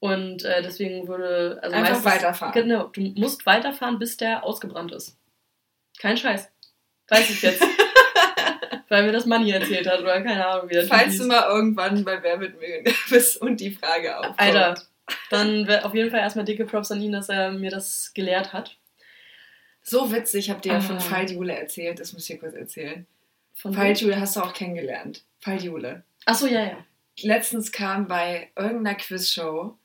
Und äh, deswegen würde, also Einfach meistens, weiterfahren. Genau, du musst weiterfahren, bis der ausgebrannt ist. Kein Scheiß. Weiß ich jetzt. weil mir das Manni erzählt hat oder keine Ahnung, wie das Falls du mal irgendwann bei Wer wird Millionär bist und die Frage aufkommt. Alter, dann auf jeden Fall erstmal dicke Props an ihn, dass er mir das gelehrt hat. So witzig, ich habe dir ja von Ah. Falljule erzählt. Das muss ich dir kurz erzählen. Von Falljule hast du auch kennengelernt. Falljule. Achso, ja, ja. Letztens kam bei irgendeiner Quizshow,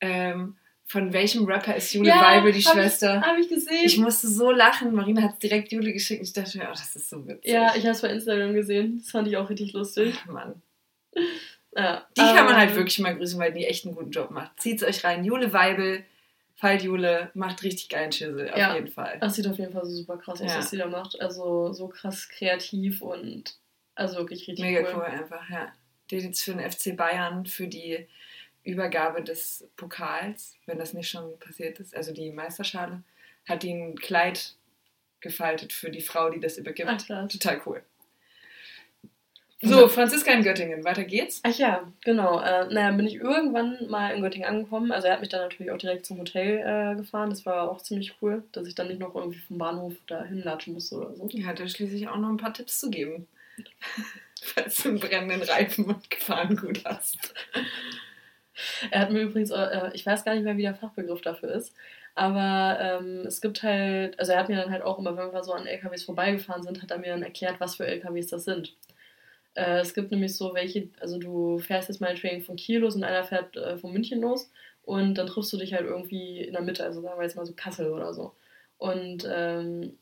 ähm, von welchem Rapper ist Jule Ja, Weibel die hab Schwester? Habe ich gesehen. Ich musste so lachen. Marina hat direkt Jule geschickt und ich dachte mir, oh, das ist so witzig. ja, ich habe es bei Instagram gesehen. Das fand ich auch richtig lustig. Ach, Mann. Ja. Die kann man Ähm, halt wirklich mal grüßen, weil die echt einen guten Job macht. Zieht's euch rein. Jule Weibel, Falljule, macht richtig geilen Schissel, auf Ja. jeden Fall. Das sieht auf jeden Fall so super krass aus, Ja. was sie da macht. Also so krass kreativ und also wirklich richtig Mega cool. cool einfach, ja. Die jetzt für den FC Bayern für die Übergabe des Pokals, wenn das nicht schon passiert ist, also die Meisterschale, hat die ein Kleid gefaltet für die Frau, die das übergibt. Ach, krass. Total cool. So, Franziska in Göttingen, weiter geht's. Ach ja, genau. Äh, naja, bin ich irgendwann mal in Göttingen angekommen. Also er hat mich dann natürlich auch direkt zum Hotel äh, gefahren. Das war auch ziemlich cool, dass ich dann nicht noch irgendwie vom Bahnhof da hinlatschen musste oder so. Die hat ja schließlich auch noch ein paar Tipps zu geben. Falls du einen brennenden Reifen und Gefahrengut hast. Er hat mir übrigens, äh, ich weiß gar nicht mehr, wie der Fachbegriff dafür ist, aber ähm, es gibt halt, also er hat mir dann halt auch immer, wenn wir so an LKWs vorbeigefahren sind, hat er mir dann erklärt, was für LKWs das sind. Äh, es gibt nämlich so welche, also du fährst jetzt meinetwegen von Kiel los und einer fährt äh, von München los und dann triffst du dich halt irgendwie in der Mitte, also sagen wir jetzt mal so Kassel oder so. Und ähm,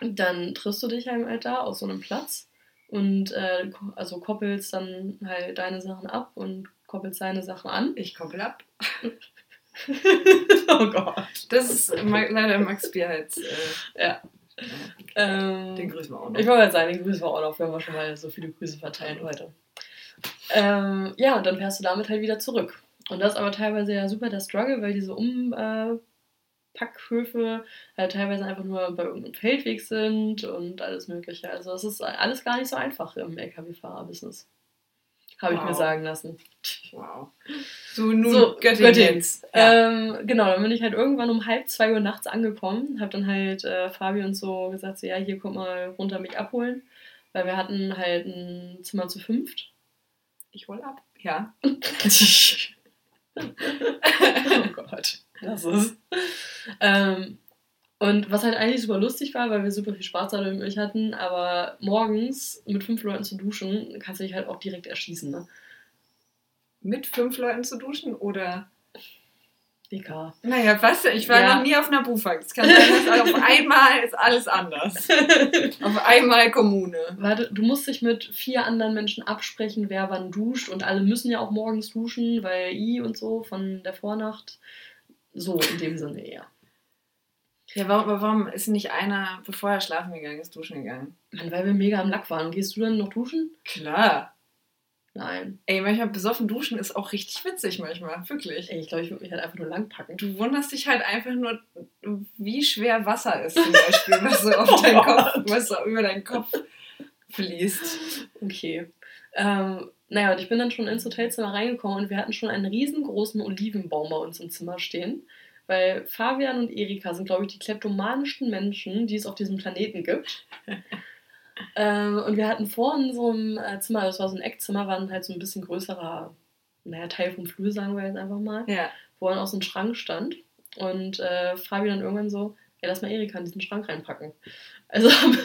dann triffst du dich halt da auf so einem Platz und äh, also koppelst dann halt deine Sachen ab und koppelst seine Sachen an. Ich koppel ab. oh Gott. Das ist leider Max Bierheits. Äh, Ja. Ähm, den grüßen wir auch noch. ich wollte gerade sagen, den grüßen wir auch noch, wir schon mal so viele Grüße verteilen heute. Ähm, ja, und dann fährst du damit halt wieder zurück. Und das ist aber teilweise ja super der Struggle, weil diese Umpackhöfe halt teilweise einfach nur bei irgendeinem Feldweg sind und alles Mögliche. Also es ist alles gar nicht so einfach im LKW-Fahrer-Business. Habe ich mir Wow. sagen lassen. Wow. So, nun So, Göttingen. Göttingen. Ja. Ähm, genau, dann bin ich halt irgendwann um halb zwei Uhr nachts angekommen. Hab dann halt äh, Fabi und so gesagt, so, ja, hier kommt mal runter mich abholen. Weil wir hatten halt ein Zimmer zu fünft. ich hol ab. Ja. oh Gott, das ist. Ähm, und was halt eigentlich super lustig war, weil wir super viel Spaß dadurch hatten, aber morgens mit fünf Leuten zu duschen, kannst du dich halt auch direkt erschießen. Ne? Mit fünf Leuten zu duschen oder Dicker. Naja, was? Ich war Ja. noch nie auf einer Bufak. Es kann sein, dass auf einmal ist alles anders. auf einmal Kommune. Warte, du musst dich mit vier anderen Menschen absprechen, wer wann duscht. Und alle müssen ja auch morgens duschen, weil I und so von der Vornacht. So in dem Sinne eher. Ja, warum, warum ist nicht einer, bevor er schlafen gegangen ist, duschen gegangen? Mann, weil wir mega am Lack waren. Gehst du dann noch duschen? Klar. Nein. Ey, manchmal besoffen duschen ist auch richtig witzig manchmal. Wirklich. Ey, ich glaube, ich würde mich halt einfach nur lang packen. Du wunderst dich halt einfach nur, wie schwer Wasser ist zum Beispiel, was so auf deinen Kopf, was so über deinen Kopf fließt. Okay. Ähm, naja, und ich bin dann schon ins Hotelzimmer reingekommen und wir hatten schon einen riesengroßen Olivenbaum bei uns im Zimmer stehen. Weil Fabian und Erika sind, glaube ich, die kleptomanischsten Menschen, die es auf diesem Planeten gibt. ähm, und wir hatten vor unserem äh, Zimmer, das war so ein Eckzimmer, war dann halt so ein bisschen größerer, naja, Teil vom Flur, sagen wir jetzt einfach mal, Ja. wo dann auch so ein Schrank stand. Und äh, Fabi dann irgendwann so, ja, lass mal Erika in diesen Schrank reinpacken. Also haben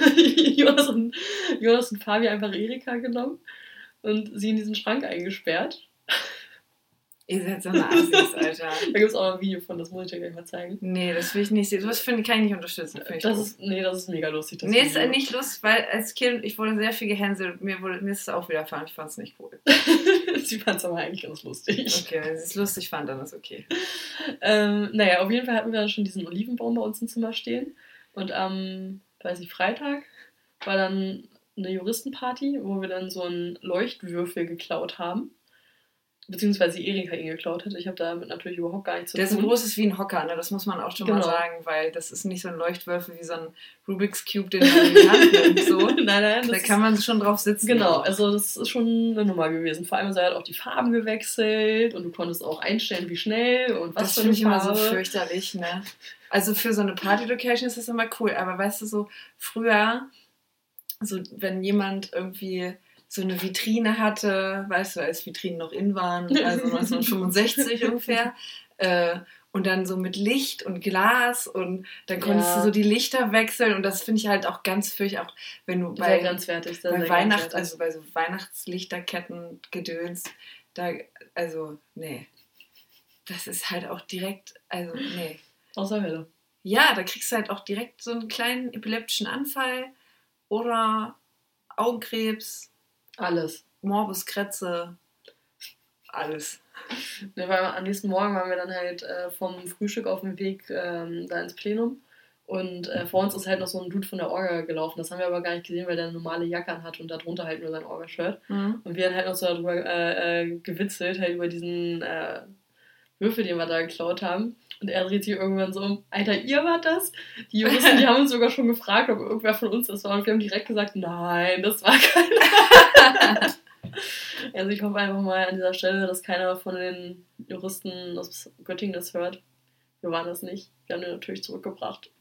Jonas und, Jonas und Fabi einfach Erika genommen und sie in diesen Schrank eingesperrt. Ihr seid so eine Assis, Alter. Da gibt es auch ein Video von, das muss ich dir gleich mal zeigen. Nee, das will ich nicht sehen. Das finde kann ich nicht unterstützen. Ich Das ist, nee, das ist mega lustig. Das nee, ist Video. nicht lustig, weil als Kind, ich wurde sehr viel gehänselt. Mir, wurde, mir ist es auch widerfahren. Ich fand es nicht cool. sie fand es aber eigentlich ganz lustig. Okay, wenn sie es lustig fand, dann ist okay. Ähm, naja, auf jeden Fall hatten wir dann schon diesen Olivenbaum bei uns im Zimmer stehen. Und am, weiß ich, Freitag war dann eine Juristenparty, wo wir dann so einen Leuchtwürfel geklaut haben. Beziehungsweise Erika ihn geklaut hat. Ich habe damit natürlich überhaupt gar nichts zu Der so tun. groß ist wie ein Hocker, ne? das muss man auch schon mal Genau. sagen, weil das ist nicht so ein Leuchtwürfel wie so ein Rubik's Cube, den man in die Hand nimmt. So. nein, nein, Da das kann man schon drauf sitzen. Genau, also das ist schon eine Nummer gewesen. Vor allem er hat auch die Farben gewechselt und du konntest auch einstellen, wie schnell und was das für finde eine ich immer so fürchterlich, ne? Also für so eine Party-Location ist das immer cool, aber weißt du, so früher, so wenn jemand irgendwie so eine Vitrine hatte, weißt du, als Vitrinen noch in waren, also 1965 ungefähr, äh, und dann so mit Licht und Glas und dann konntest Ja. du so die Lichter wechseln und das finde ich halt auch ganz fürchterlich, auch wenn du bei, grenzwertig. Bei Weihnacht, also bei so Weihnachtslichterketten gedöns, da, also, nee. Das ist halt auch direkt, also, nee. Außer Hölle. Ja, da kriegst du halt auch direkt so einen kleinen epileptischen Anfall oder Augenkrebs, Alles. Morbus Kretze, alles. Ne, weil am nächsten Morgen waren wir dann halt äh, vom Frühstück auf dem Weg ähm, da ins Plenum. Und äh, vor uns ist halt noch so ein Dude von der Orga gelaufen. Das haben wir aber gar nicht gesehen, weil der eine normale Jacke hat und darunter halt nur sein Orga-Shirt. Mhm. Und wir haben halt noch so darüber äh, äh, gewitzelt, halt über diesen äh, Würfel, den wir da geklaut haben. Und er dreht sich irgendwann so um, Alter, ihr wart das? Die Juristen, die haben uns sogar schon gefragt, ob irgendwer von uns das war. Und wir haben direkt gesagt, nein, das war keiner. also ich hoffe einfach mal an dieser Stelle, dass keiner von den Juristen aus Göttingen das hört. Wir waren das nicht. Wir haben den natürlich zurückgebracht.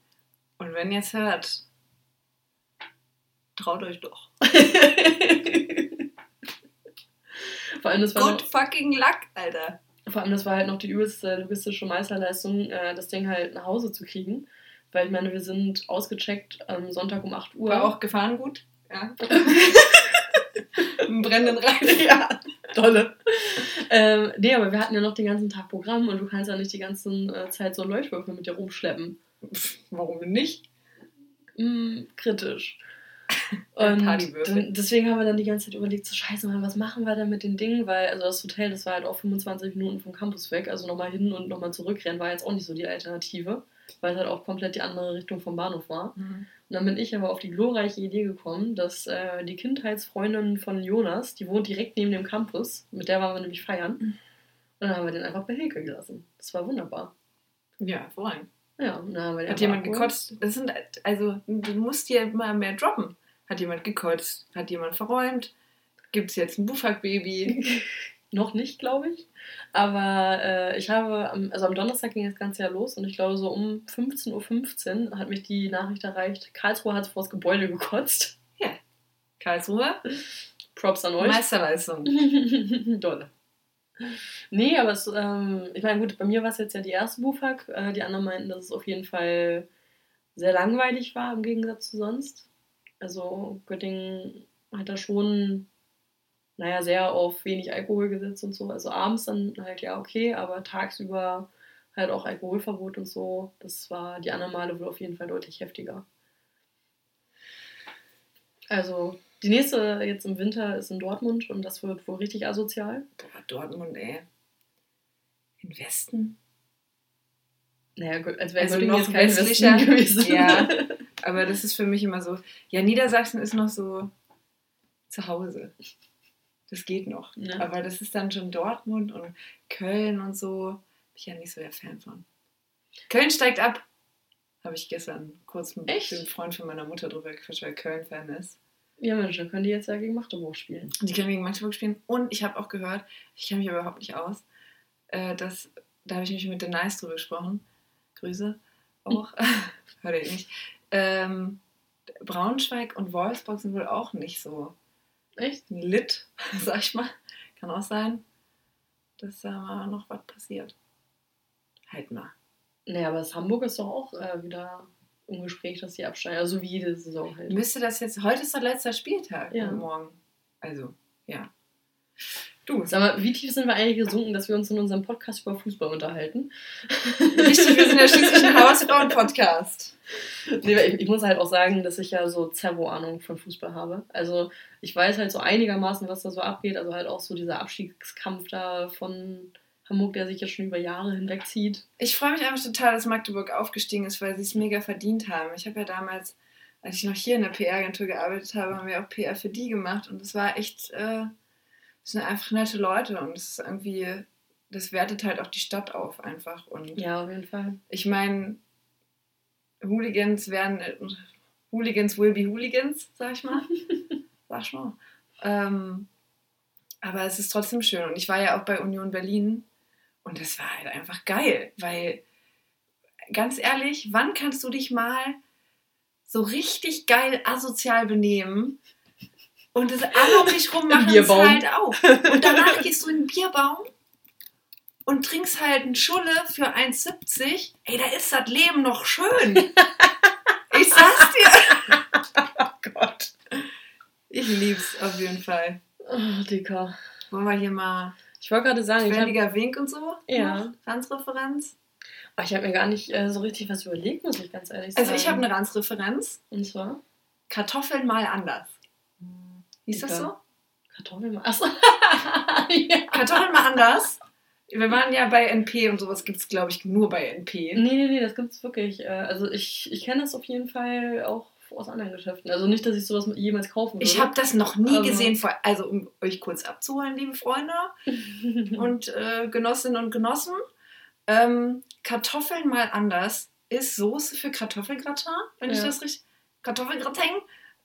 Und wenn ihr es hört, traut euch doch. Vor allem, das war Good fucking luck, Alter. Vor allem, das war halt noch die übelste logistische Meisterleistung, äh, das Ding halt nach Hause zu kriegen. Weil ich meine, wir sind ausgecheckt am Sonntag um 8 Uhr. War auch gefahren gut? Ja. Im brennenden Reifen. ja, tolle. ähm, nee, aber wir hatten ja noch den ganzen Tag Programm und du kannst ja nicht die ganze äh, Zeit so einen Leuchtwürfel mit dir rumschleppen. Pff, Warum nicht? Mm, kritisch. Und dann, deswegen haben wir dann die ganze Zeit überlegt, so scheiße, Mann, was machen wir denn mit den Dingen? Weil, also das Hotel, das war halt auch 25 Minuten vom Campus weg, also nochmal hin und nochmal zurückrennen war jetzt auch nicht so die Alternative, weil es halt auch komplett die andere Richtung vom Bahnhof war. Und dann bin ich aber auf die glorreiche Idee gekommen, dass äh, die Kindheitsfreundin von Jonas, die wohnt direkt neben dem Campus, mit der waren wir nämlich feiern. Und dann haben wir den einfach bei Hilke gelassen. Das war wunderbar. Ja. Ja, und dann haben wir den Hat jemand gekotzt? Das sind, also, du musst hier mal mehr droppen. Hat jemand gekotzt? Hat jemand verräumt? Gibt es jetzt ein Bufak-Baby? Noch nicht, glaube ich. Aber äh, ich habe, am, also am Donnerstag ging das Ganze ja los und ich glaube, so um 15.15 Uhr hat mich die Nachricht erreicht, Karlsruhe hat vor das Gebäude gekotzt. Karlsruhe? Props an euch. Meisterleistung. Dolle. Nee, aber es, ähm, ich meine, gut, bei mir war es jetzt ja die erste Bufak. Äh, die anderen meinten, dass es auf jeden Fall sehr langweilig war im Gegensatz zu sonst. Also Göttingen hat da schon, naja, sehr auf wenig Alkohol gesetzt und so. Also abends dann halt ja okay, aber tagsüber halt auch Alkoholverbot und so. Das war die anderen Male wohl auf jeden Fall deutlich heftiger. Also, die nächste jetzt im Winter ist in Dortmund und das wird wohl richtig asozial. Boah, Dortmund, ey. Im Westen? Naja, gut, als wäre Also Göttingen noch jetzt kein westlicher. Westen gewesen. Ja, aber das ist für mich immer so. Ja, Niedersachsen ist noch so zu Hause. Das geht noch. Ja. Aber das ist dann schon Dortmund und Köln und so. Bin ich ja nicht so der Fan von. Köln steigt ab. Habe ich gestern kurz mit Echt? dem Freund von meiner Mutter drüber gequatscht, weil er Köln-Fan ist. ja, Mensch, dann können die jetzt ja gegen Magdeburg spielen. Die können gegen Magdeburg spielen. Und ich habe auch gehört, ich kenne mich aber überhaupt nicht aus, äh, dass, da habe ich mich mit den Nice drüber gesprochen. Grüße auch. Hört ihr nicht. Ähm, Braunschweig und Wolfsburg sind wohl auch nicht so Echt? lit, sag ich mal. Kann auch sein, dass da mal noch was passiert. Halt mal. Naja, aber das Hamburg ist doch auch äh, wieder im Gespräch, dass die absteigen. Also wie jede Saison halt. Müsste das jetzt, heute ist der letzte Spieltag Ja. morgen. Also, ja. Du, Sag mal, wie tief sind wir eigentlich gesunken, dass wir uns in unserem Podcast über Fußball unterhalten? richtig, wir sind ja schließlich ein Hausfrauen-Podcast. Nee, ich, ich muss halt auch sagen, dass ich ja so Zerro-Ahnung von Fußball habe. Also ich weiß halt so einigermaßen, was da so abgeht. Also halt auch so dieser Abstiegskampf da von Hamburg, der sich jetzt schon über Jahre hinweg zieht. Ich freue mich einfach total, dass Magdeburg aufgestiegen ist, weil sie es mega verdient haben. Ich habe ja damals, als ich noch hier in der PR-Agentur gearbeitet habe, haben wir auch PR für die gemacht und das war echt, äh, das sind einfach nette Leute und es ist irgendwie, das wertet halt auch die Stadt auf einfach. Und Ja, auf jeden Fall. ich meine, Hooligans werden, Hooligans will be Hooligans, sag ich mal. sag ich mal. Ähm, aber es ist trotzdem schön und ich war ja auch bei Union Berlin und das war halt einfach geil, weil ganz ehrlich, wann kannst du dich mal so richtig geil asozial benehmen und das alle um dich rum machen es halt auch. Und danach gehst du in den Bierbaum und trinkst halt einen Schulle für 1,70. Ey, da ist das Leben noch schön. Ich sag's dir. Oh Gott. Ich lieb's auf jeden Fall. Oh, Dicker. Wollen wir hier mal Ich wollte gerade sagen, ich habe Schwelliger Wink und so? Ja. Ranzreferenz? ich hab mir gar nicht äh, so richtig was überlegt, muss ich ganz ehrlich sagen. Also ich habe eine Ranzreferenz. Und zwar Kartoffeln mal anders. Hieß das Dicker. so? Kartoffeln. Achso. ja. Kartoffeln mal anders. Wir waren ja bei NP und sowas gibt es, glaube ich, nur bei NP. Nee, nee, nee, das gibt's wirklich. Äh, Also ich, ich kenne das auf jeden Fall auch aus anderen Geschäften. Also nicht, dass ich sowas jemals kaufen würde. Ich habe das noch nie Also- gesehen, vor- also um euch kurz abzuholen, liebe Freunde und äh, Genossinnen und Genossen. Ähm, Kartoffeln mal anders ist Soße für Kartoffelgratin, wenn ich Ja. das richtig. Kartoffelgratin.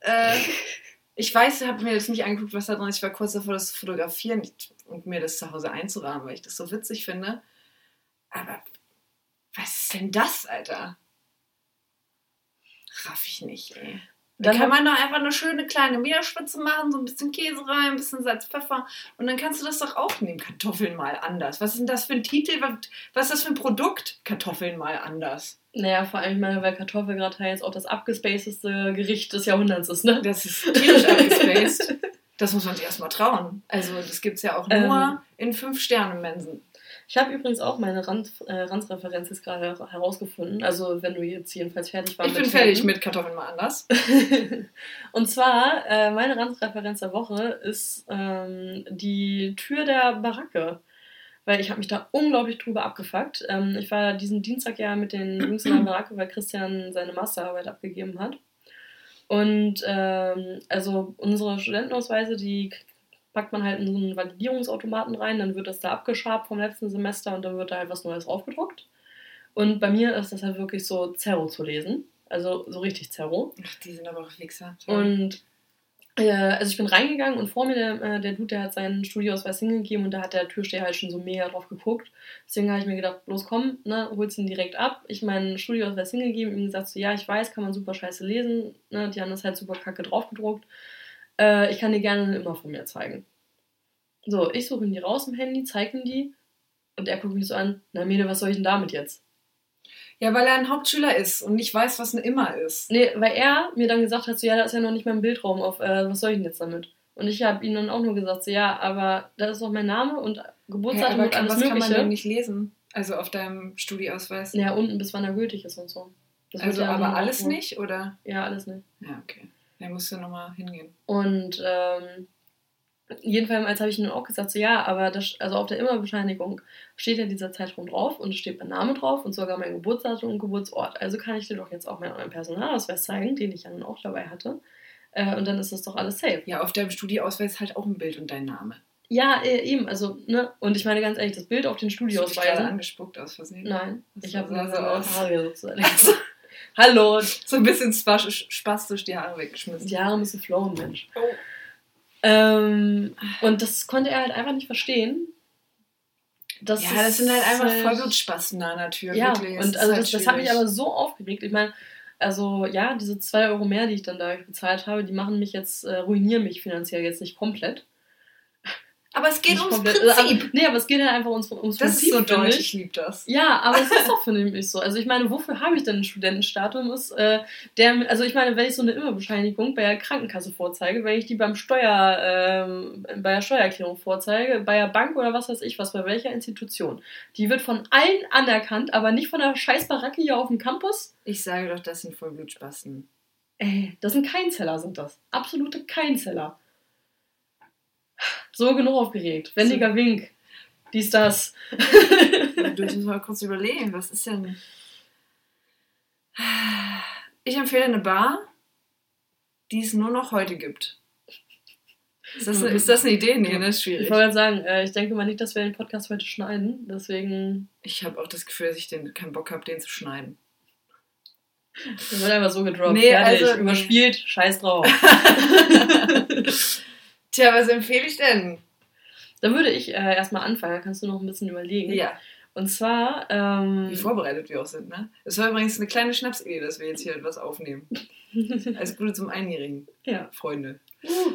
Äh, ich weiß, ich habe mir das nicht angeguckt, was da drin ist. Ich war kurz davor, das zu fotografieren und mir das zu Hause einzurahmen, weil ich das so witzig finde. Aber was ist denn das, Alter? Raff ich nicht, ey. Da Dann kann man doch einfach eine schöne kleine Meerspitze machen, so ein bisschen Käse rein, ein bisschen Salz, Pfeffer und dann kannst du das doch auch nehmen. Kartoffeln mal anders. Was ist denn das für ein Titel? Was, ist das für ein Produkt? Kartoffeln mal anders. Naja, vor allem, meine, weil Kartoffelgratin jetzt auch das abgespacedeste Gericht des Jahrhunderts ist, ne? Das ist tierisch abgespaced. Das muss man sich erstmal trauen. Also, das gibt es ja auch nur Ähm. in Fünf-Sterne-Mensen. Ich habe übrigens auch meine Rand, äh, Ranzreferenz jetzt gerade her- herausgefunden. Also, wenn du jetzt jedenfalls fertig warst. Ich bin fertig mit Kartoffeln mal anders. Und zwar, äh, meine Ranzreferenz der Woche ist ähm, die Tür der Baracke. Weil ich habe mich da unglaublich drüber abgefuckt. Ähm, ich war diesen Dienstag ja mit den Jungs in der Baracke, weil Christian seine Masterarbeit abgegeben hat. Und ähm, also unsere Studentenausweise, die packt man halt in so einen Validierungsautomaten rein, dann wird das da abgeschabt vom letzten Semester und dann wird da halt was Neues aufgedruckt. Und bei mir ist das halt wirklich so Zerro zu lesen. Also so richtig Zerro. Ach, die sind aber auch Wichser. Und äh, also ich bin reingegangen und vor mir der, äh, der Dude, der hat seinen Studioausweis hingegeben und da hat der Türsteher halt schon so mega drauf geguckt. Deswegen habe ich mir gedacht, los komm, ne, holst ihn direkt ab. Ich meinen Studioausweis hingegeben, ihm gesagt so, ja, ich weiß, kann man super scheiße lesen. Ne, die haben das halt super kacke draufgedruckt. Äh, ich kann dir gerne immer von mir zeigen. So, ich suche ihn die raus im Handy, zeige ihm die und er guckt mich so an, na Mede, was soll ich denn damit jetzt? ja, weil er ein Hauptschüler ist und nicht weiß, was ein Immer ist. Nee, weil er mir dann gesagt hat, so, ja, da ist ja noch nicht mal ein Bildraum auf, äh, was soll ich denn jetzt damit? Und ich habe ihm dann auch nur gesagt, so, ja, aber das ist doch mein Name und Hä, Geburtsdatum aber und alles was kann man Mögliche. denn nicht lesen? Also auf deinem Studieausweis? Ja, unten bis wann er gültig ist und so. Das also ja aber alles nicht, oder? Ja, alles nicht. Ja, okay. Da musst du nochmal hingehen. Und ähm, jedenfalls habe ich ihm auch gesagt, so ja, aber das, also auf der Immerbescheinigung steht ja dieser Zeitraum drauf und es steht mein Name drauf und sogar mein Geburtsdatum und Geburtsort. Also kann ich dir doch jetzt auch meinen Personalausweis zeigen, den ich ja nun auch dabei hatte. Äh, und dann ist das doch alles safe. Ja, auf deinem Studieausweis halt auch ein Bild und dein Name. Ja, äh, eben, also, ne? Und ich meine ganz ehrlich, das Bild auf den Hast du angespuckt aus Versehen? Nein, Das ich habe so aus. Haare sozusagen. Hallo, So ein bisschen spastisch, die Haare weggeschmissen. die Haare müssen flowen, Mensch. Oh. Ähm, und das konnte er halt einfach nicht verstehen. Das ja, das sind halt einfach ist Vollblutspasten da an der Tür. Ja, wirklich. Und ist also halt das, das hat mich aber so aufgeregt. Ich meine, also ja, diese 2 Euro mehr, die ich dann da bezahlt habe, die machen mich jetzt, äh, ruinieren mich finanziell jetzt nicht komplett. Aber es geht nicht ums komplett Prinzip. Also, nee, aber es geht halt einfach ums, ums Das Prinzip. ist so deutsch, ich. liebe das. Ja, aber es ist doch für mich so. Also ich meine, wofür habe ich denn einen Studentenstatus, äh, der, also ich meine, wenn ich so eine Immerbescheinigung bei der Krankenkasse vorzeige, wenn ich die beim Steuer, ähm, bei der Steuererklärung vorzeige, bei der Bank oder was weiß ich was, bei welcher Institution, die wird von allen anerkannt, aber nicht von der scheiß Baracke hier auf dem Campus. Ich sage doch, das sind Vollblutspasten. Ey, das sind Keinzeller, sind das. Absolute Keinzeller. So genug aufgeregt. Wendiger Wink. Dies, das. Du musst mal kurz überlegen, was ist denn. Ich empfehle eine Bar, die es nur noch heute gibt. Ist das, ist das eine Idee? Nee, das ist Ich schwierig. wollte gerade sagen, äh, ich denke mal nicht, dass wir den Podcast heute schneiden. Deswegen Ich habe auch das Gefühl, dass ich den, keinen Bock habe, den zu schneiden. das wird einfach so gedroppt. Nee, Fertig, also- überspielt, scheiß drauf. Tja, was empfehle ich denn? Dann würde ich äh, erstmal anfangen, dann kannst du noch ein bisschen überlegen. Ja, Und zwar, ähm, wie vorbereitet wir auch sind, ne? Es war übrigens eine kleine Schnapsidee, dass wir jetzt hier etwas aufnehmen. Alles Gute zum Einjährigen, ja. Freunde.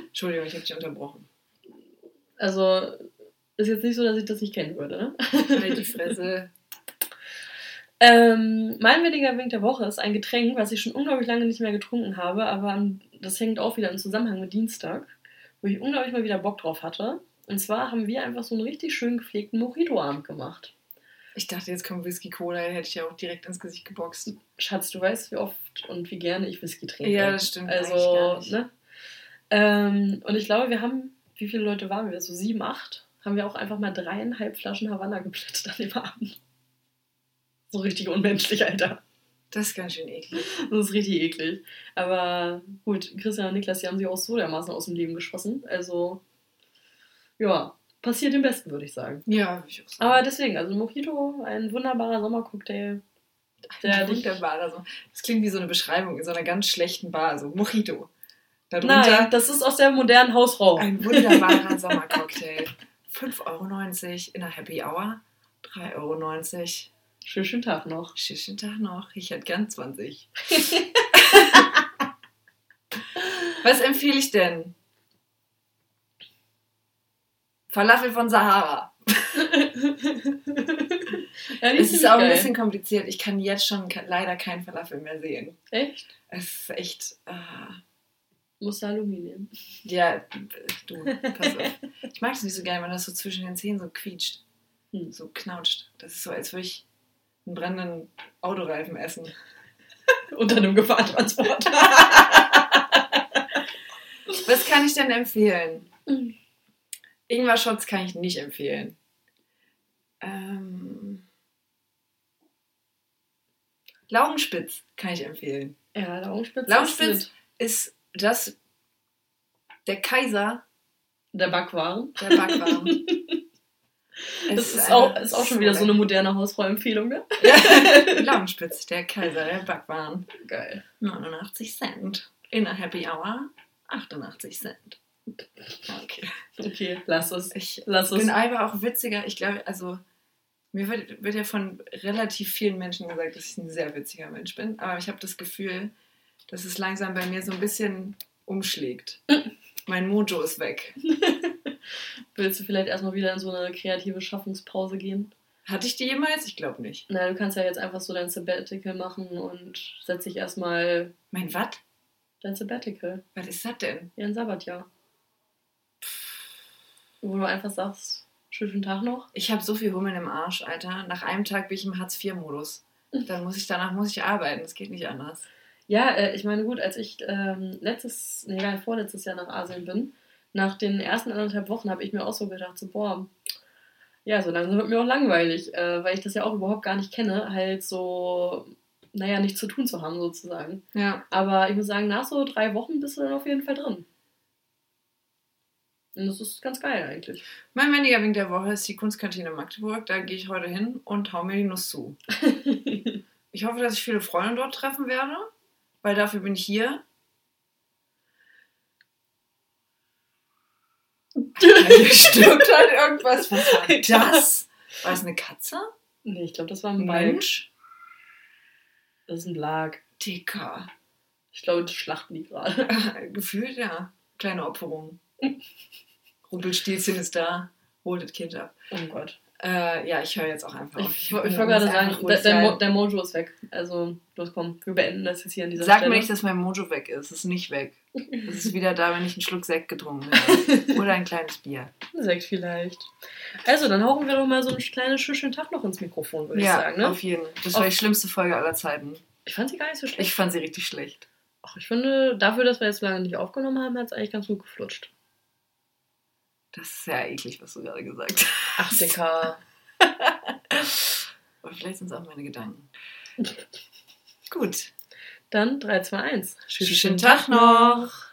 Entschuldigung, ich habe dich unterbrochen. Also, ist jetzt nicht so, dass ich das nicht kennen würde, ne? Halt die Fresse. Ähm, mein weniger Wink der Woche ist ein Getränk, was ich schon unglaublich lange nicht mehr getrunken habe, aber das hängt auch wieder im Zusammenhang mit Dienstag, wo ich unglaublich mal wieder Bock drauf hatte. Und zwar haben wir einfach so einen richtig schön gepflegten Mojito-Abend gemacht. Ich dachte, jetzt kommt Whisky Cola, den hätte ich ja auch direkt ins Gesicht geboxt. Schatz, du weißt, wie oft und wie gerne ich Whisky trinke. Ja, das stimmt Also, ne? Ähm, und ich glaube, wir haben, wie viele Leute waren wir? So sieben, acht? Haben wir auch einfach mal dreieinhalb Flaschen Havanna geplättet an dem Abend. So richtig unmenschlich, Alter. Das ist ganz schön eklig. Das ist richtig eklig. Aber gut, Christian und Niklas, die haben sich auch so dermaßen aus dem Leben geschossen. Also, ja, passiert dem Besten, würde ich sagen. Ja, würde ich auch sagen. Aber deswegen, also Mojito, ein wunderbarer Sommercocktail. der der dich- wunderbar. So. Das klingt wie so eine Beschreibung in so einer ganz schlechten Bar, so Mojito. Darunter Nein, das ist aus der modernen Hausfrau. ein wunderbarer Sommercocktail. 5,90 Euro in der Happy Hour. 3,90 Euro. Schönen, schönen Tag noch. Schönen Tag noch. Ich hätte gern 20. Was empfehle ich denn? Falafel von Sahara. ja, Es ist auch ein geil. bisschen kompliziert. Ich kann jetzt schon leider keinen Falafel mehr sehen. Echt? Es ist echt. ah. Muss Salumi nehmen. Ja, du, pass auf. Ich mag es nicht so gerne, wenn das so zwischen den Zähnen so quietscht. Hm. So knautscht. Das ist so, als würde ich einen brennenden Autoreifen essen. Unter einem Gefahrtransport. Was kann ich denn empfehlen? Mhm. Ingwer-Shots kann ich nicht empfehlen. Ähm, Laugenspitz kann ich empfehlen. ja, Laugenspitz. Laugenspitz ist ist das der Kaiser Der Backwaren. der Backwaren. Das ist auch, ist auch schon wieder so eine moderne Hausfrau-Empfehlung, ne? Ja, Laugenspitz, der Kaiser der Backwaren. Geil. 89 Cent. In der Happy Hour 88 Cent. Okay. Okay, lass es. Ich Lass es. bin einfach auch witziger. Ich glaube, also mir wird, wird ja von relativ vielen Menschen gesagt, dass ich ein sehr witziger Mensch bin. Aber ich habe das Gefühl, dass es langsam bei mir so ein bisschen umschlägt. mein Mojo ist weg. Willst du vielleicht erstmal wieder in so eine kreative Schaffungspause gehen? Hatte ich die jemals? Ich glaube nicht. Na, du kannst ja jetzt einfach so dein Sabbatical machen und setz dich erstmal Mein was? dein Sabbatical. Was ist das denn? Ja, ein Sabbatjahr. Wo du einfach sagst, Schönen Tag noch. Ich habe so viel Hummeln im Arsch, Alter. Nach einem Tag bin ich im Hartz-IV-Modus. Dann muss ich, danach muss ich arbeiten. Das geht nicht anders. Ja, äh, ich meine, gut, als ich ähm, letztes, nee, vorletztes Jahr nach Asien bin, nach den ersten anderthalb Wochen habe ich mir auch so gedacht, so, boah, ja, so langsam wird mir auch langweilig, äh, weil ich das ja auch überhaupt gar nicht kenne, halt so, naja, nichts zu tun zu haben, sozusagen. Ja. Aber ich muss sagen, nach so drei Wochen bist du dann auf jeden Fall drin. Und das ist ganz geil eigentlich. Mein weniger Wink der Woche ist die Kunstkantine Magdeburg. Da gehe ich heute hin und hau mir die Nuss zu. Ich hoffe, dass ich viele Freunde dort treffen werde, weil dafür bin ich hier. Hier stirbt halt irgendwas. Was war das? War es eine Katze? nee, ich glaube, das war ein. Mensch? Das ist ein Lag. Dicker. Ich glaube, das schlachten die gerade. Gefühlt, ja. Kleine Opferung. Rumpelstilzchen ist da. Holt das Kind ab. Oh Gott. Äh, ja, ich höre jetzt auch einfach auf. Ich, ich wollte muss gerade sagen, der, Mo der Mojo ist weg. Also, los komm, wir beenden das jetzt hier an dieser Sag Stelle. mir nicht, dass mein Mojo weg ist. Es ist nicht weg. Es ist wieder da, wenn ich einen Schluck Sekt getrunken habe. Oder ein kleines Bier. Sekt vielleicht. Also, dann hauchen wir doch mal so einen kleinen schönen Tag noch ins Mikrofon, würde ja, ich sagen. Ne? auf jeden. Das war die schlimmste Folge aller Zeiten. Ich fand sie gar nicht so schlecht. Ich fand sie richtig schlecht. Ach, ich finde, dafür, dass wir jetzt lange nicht aufgenommen haben, hat es eigentlich ganz gut geflutscht. Das ist ja eklig, was du gerade gesagt hast. Ach, Dicker. Aber vielleicht sind es auch meine Gedanken. Gut. Dann 3, 2, 1. Schönen Tag noch.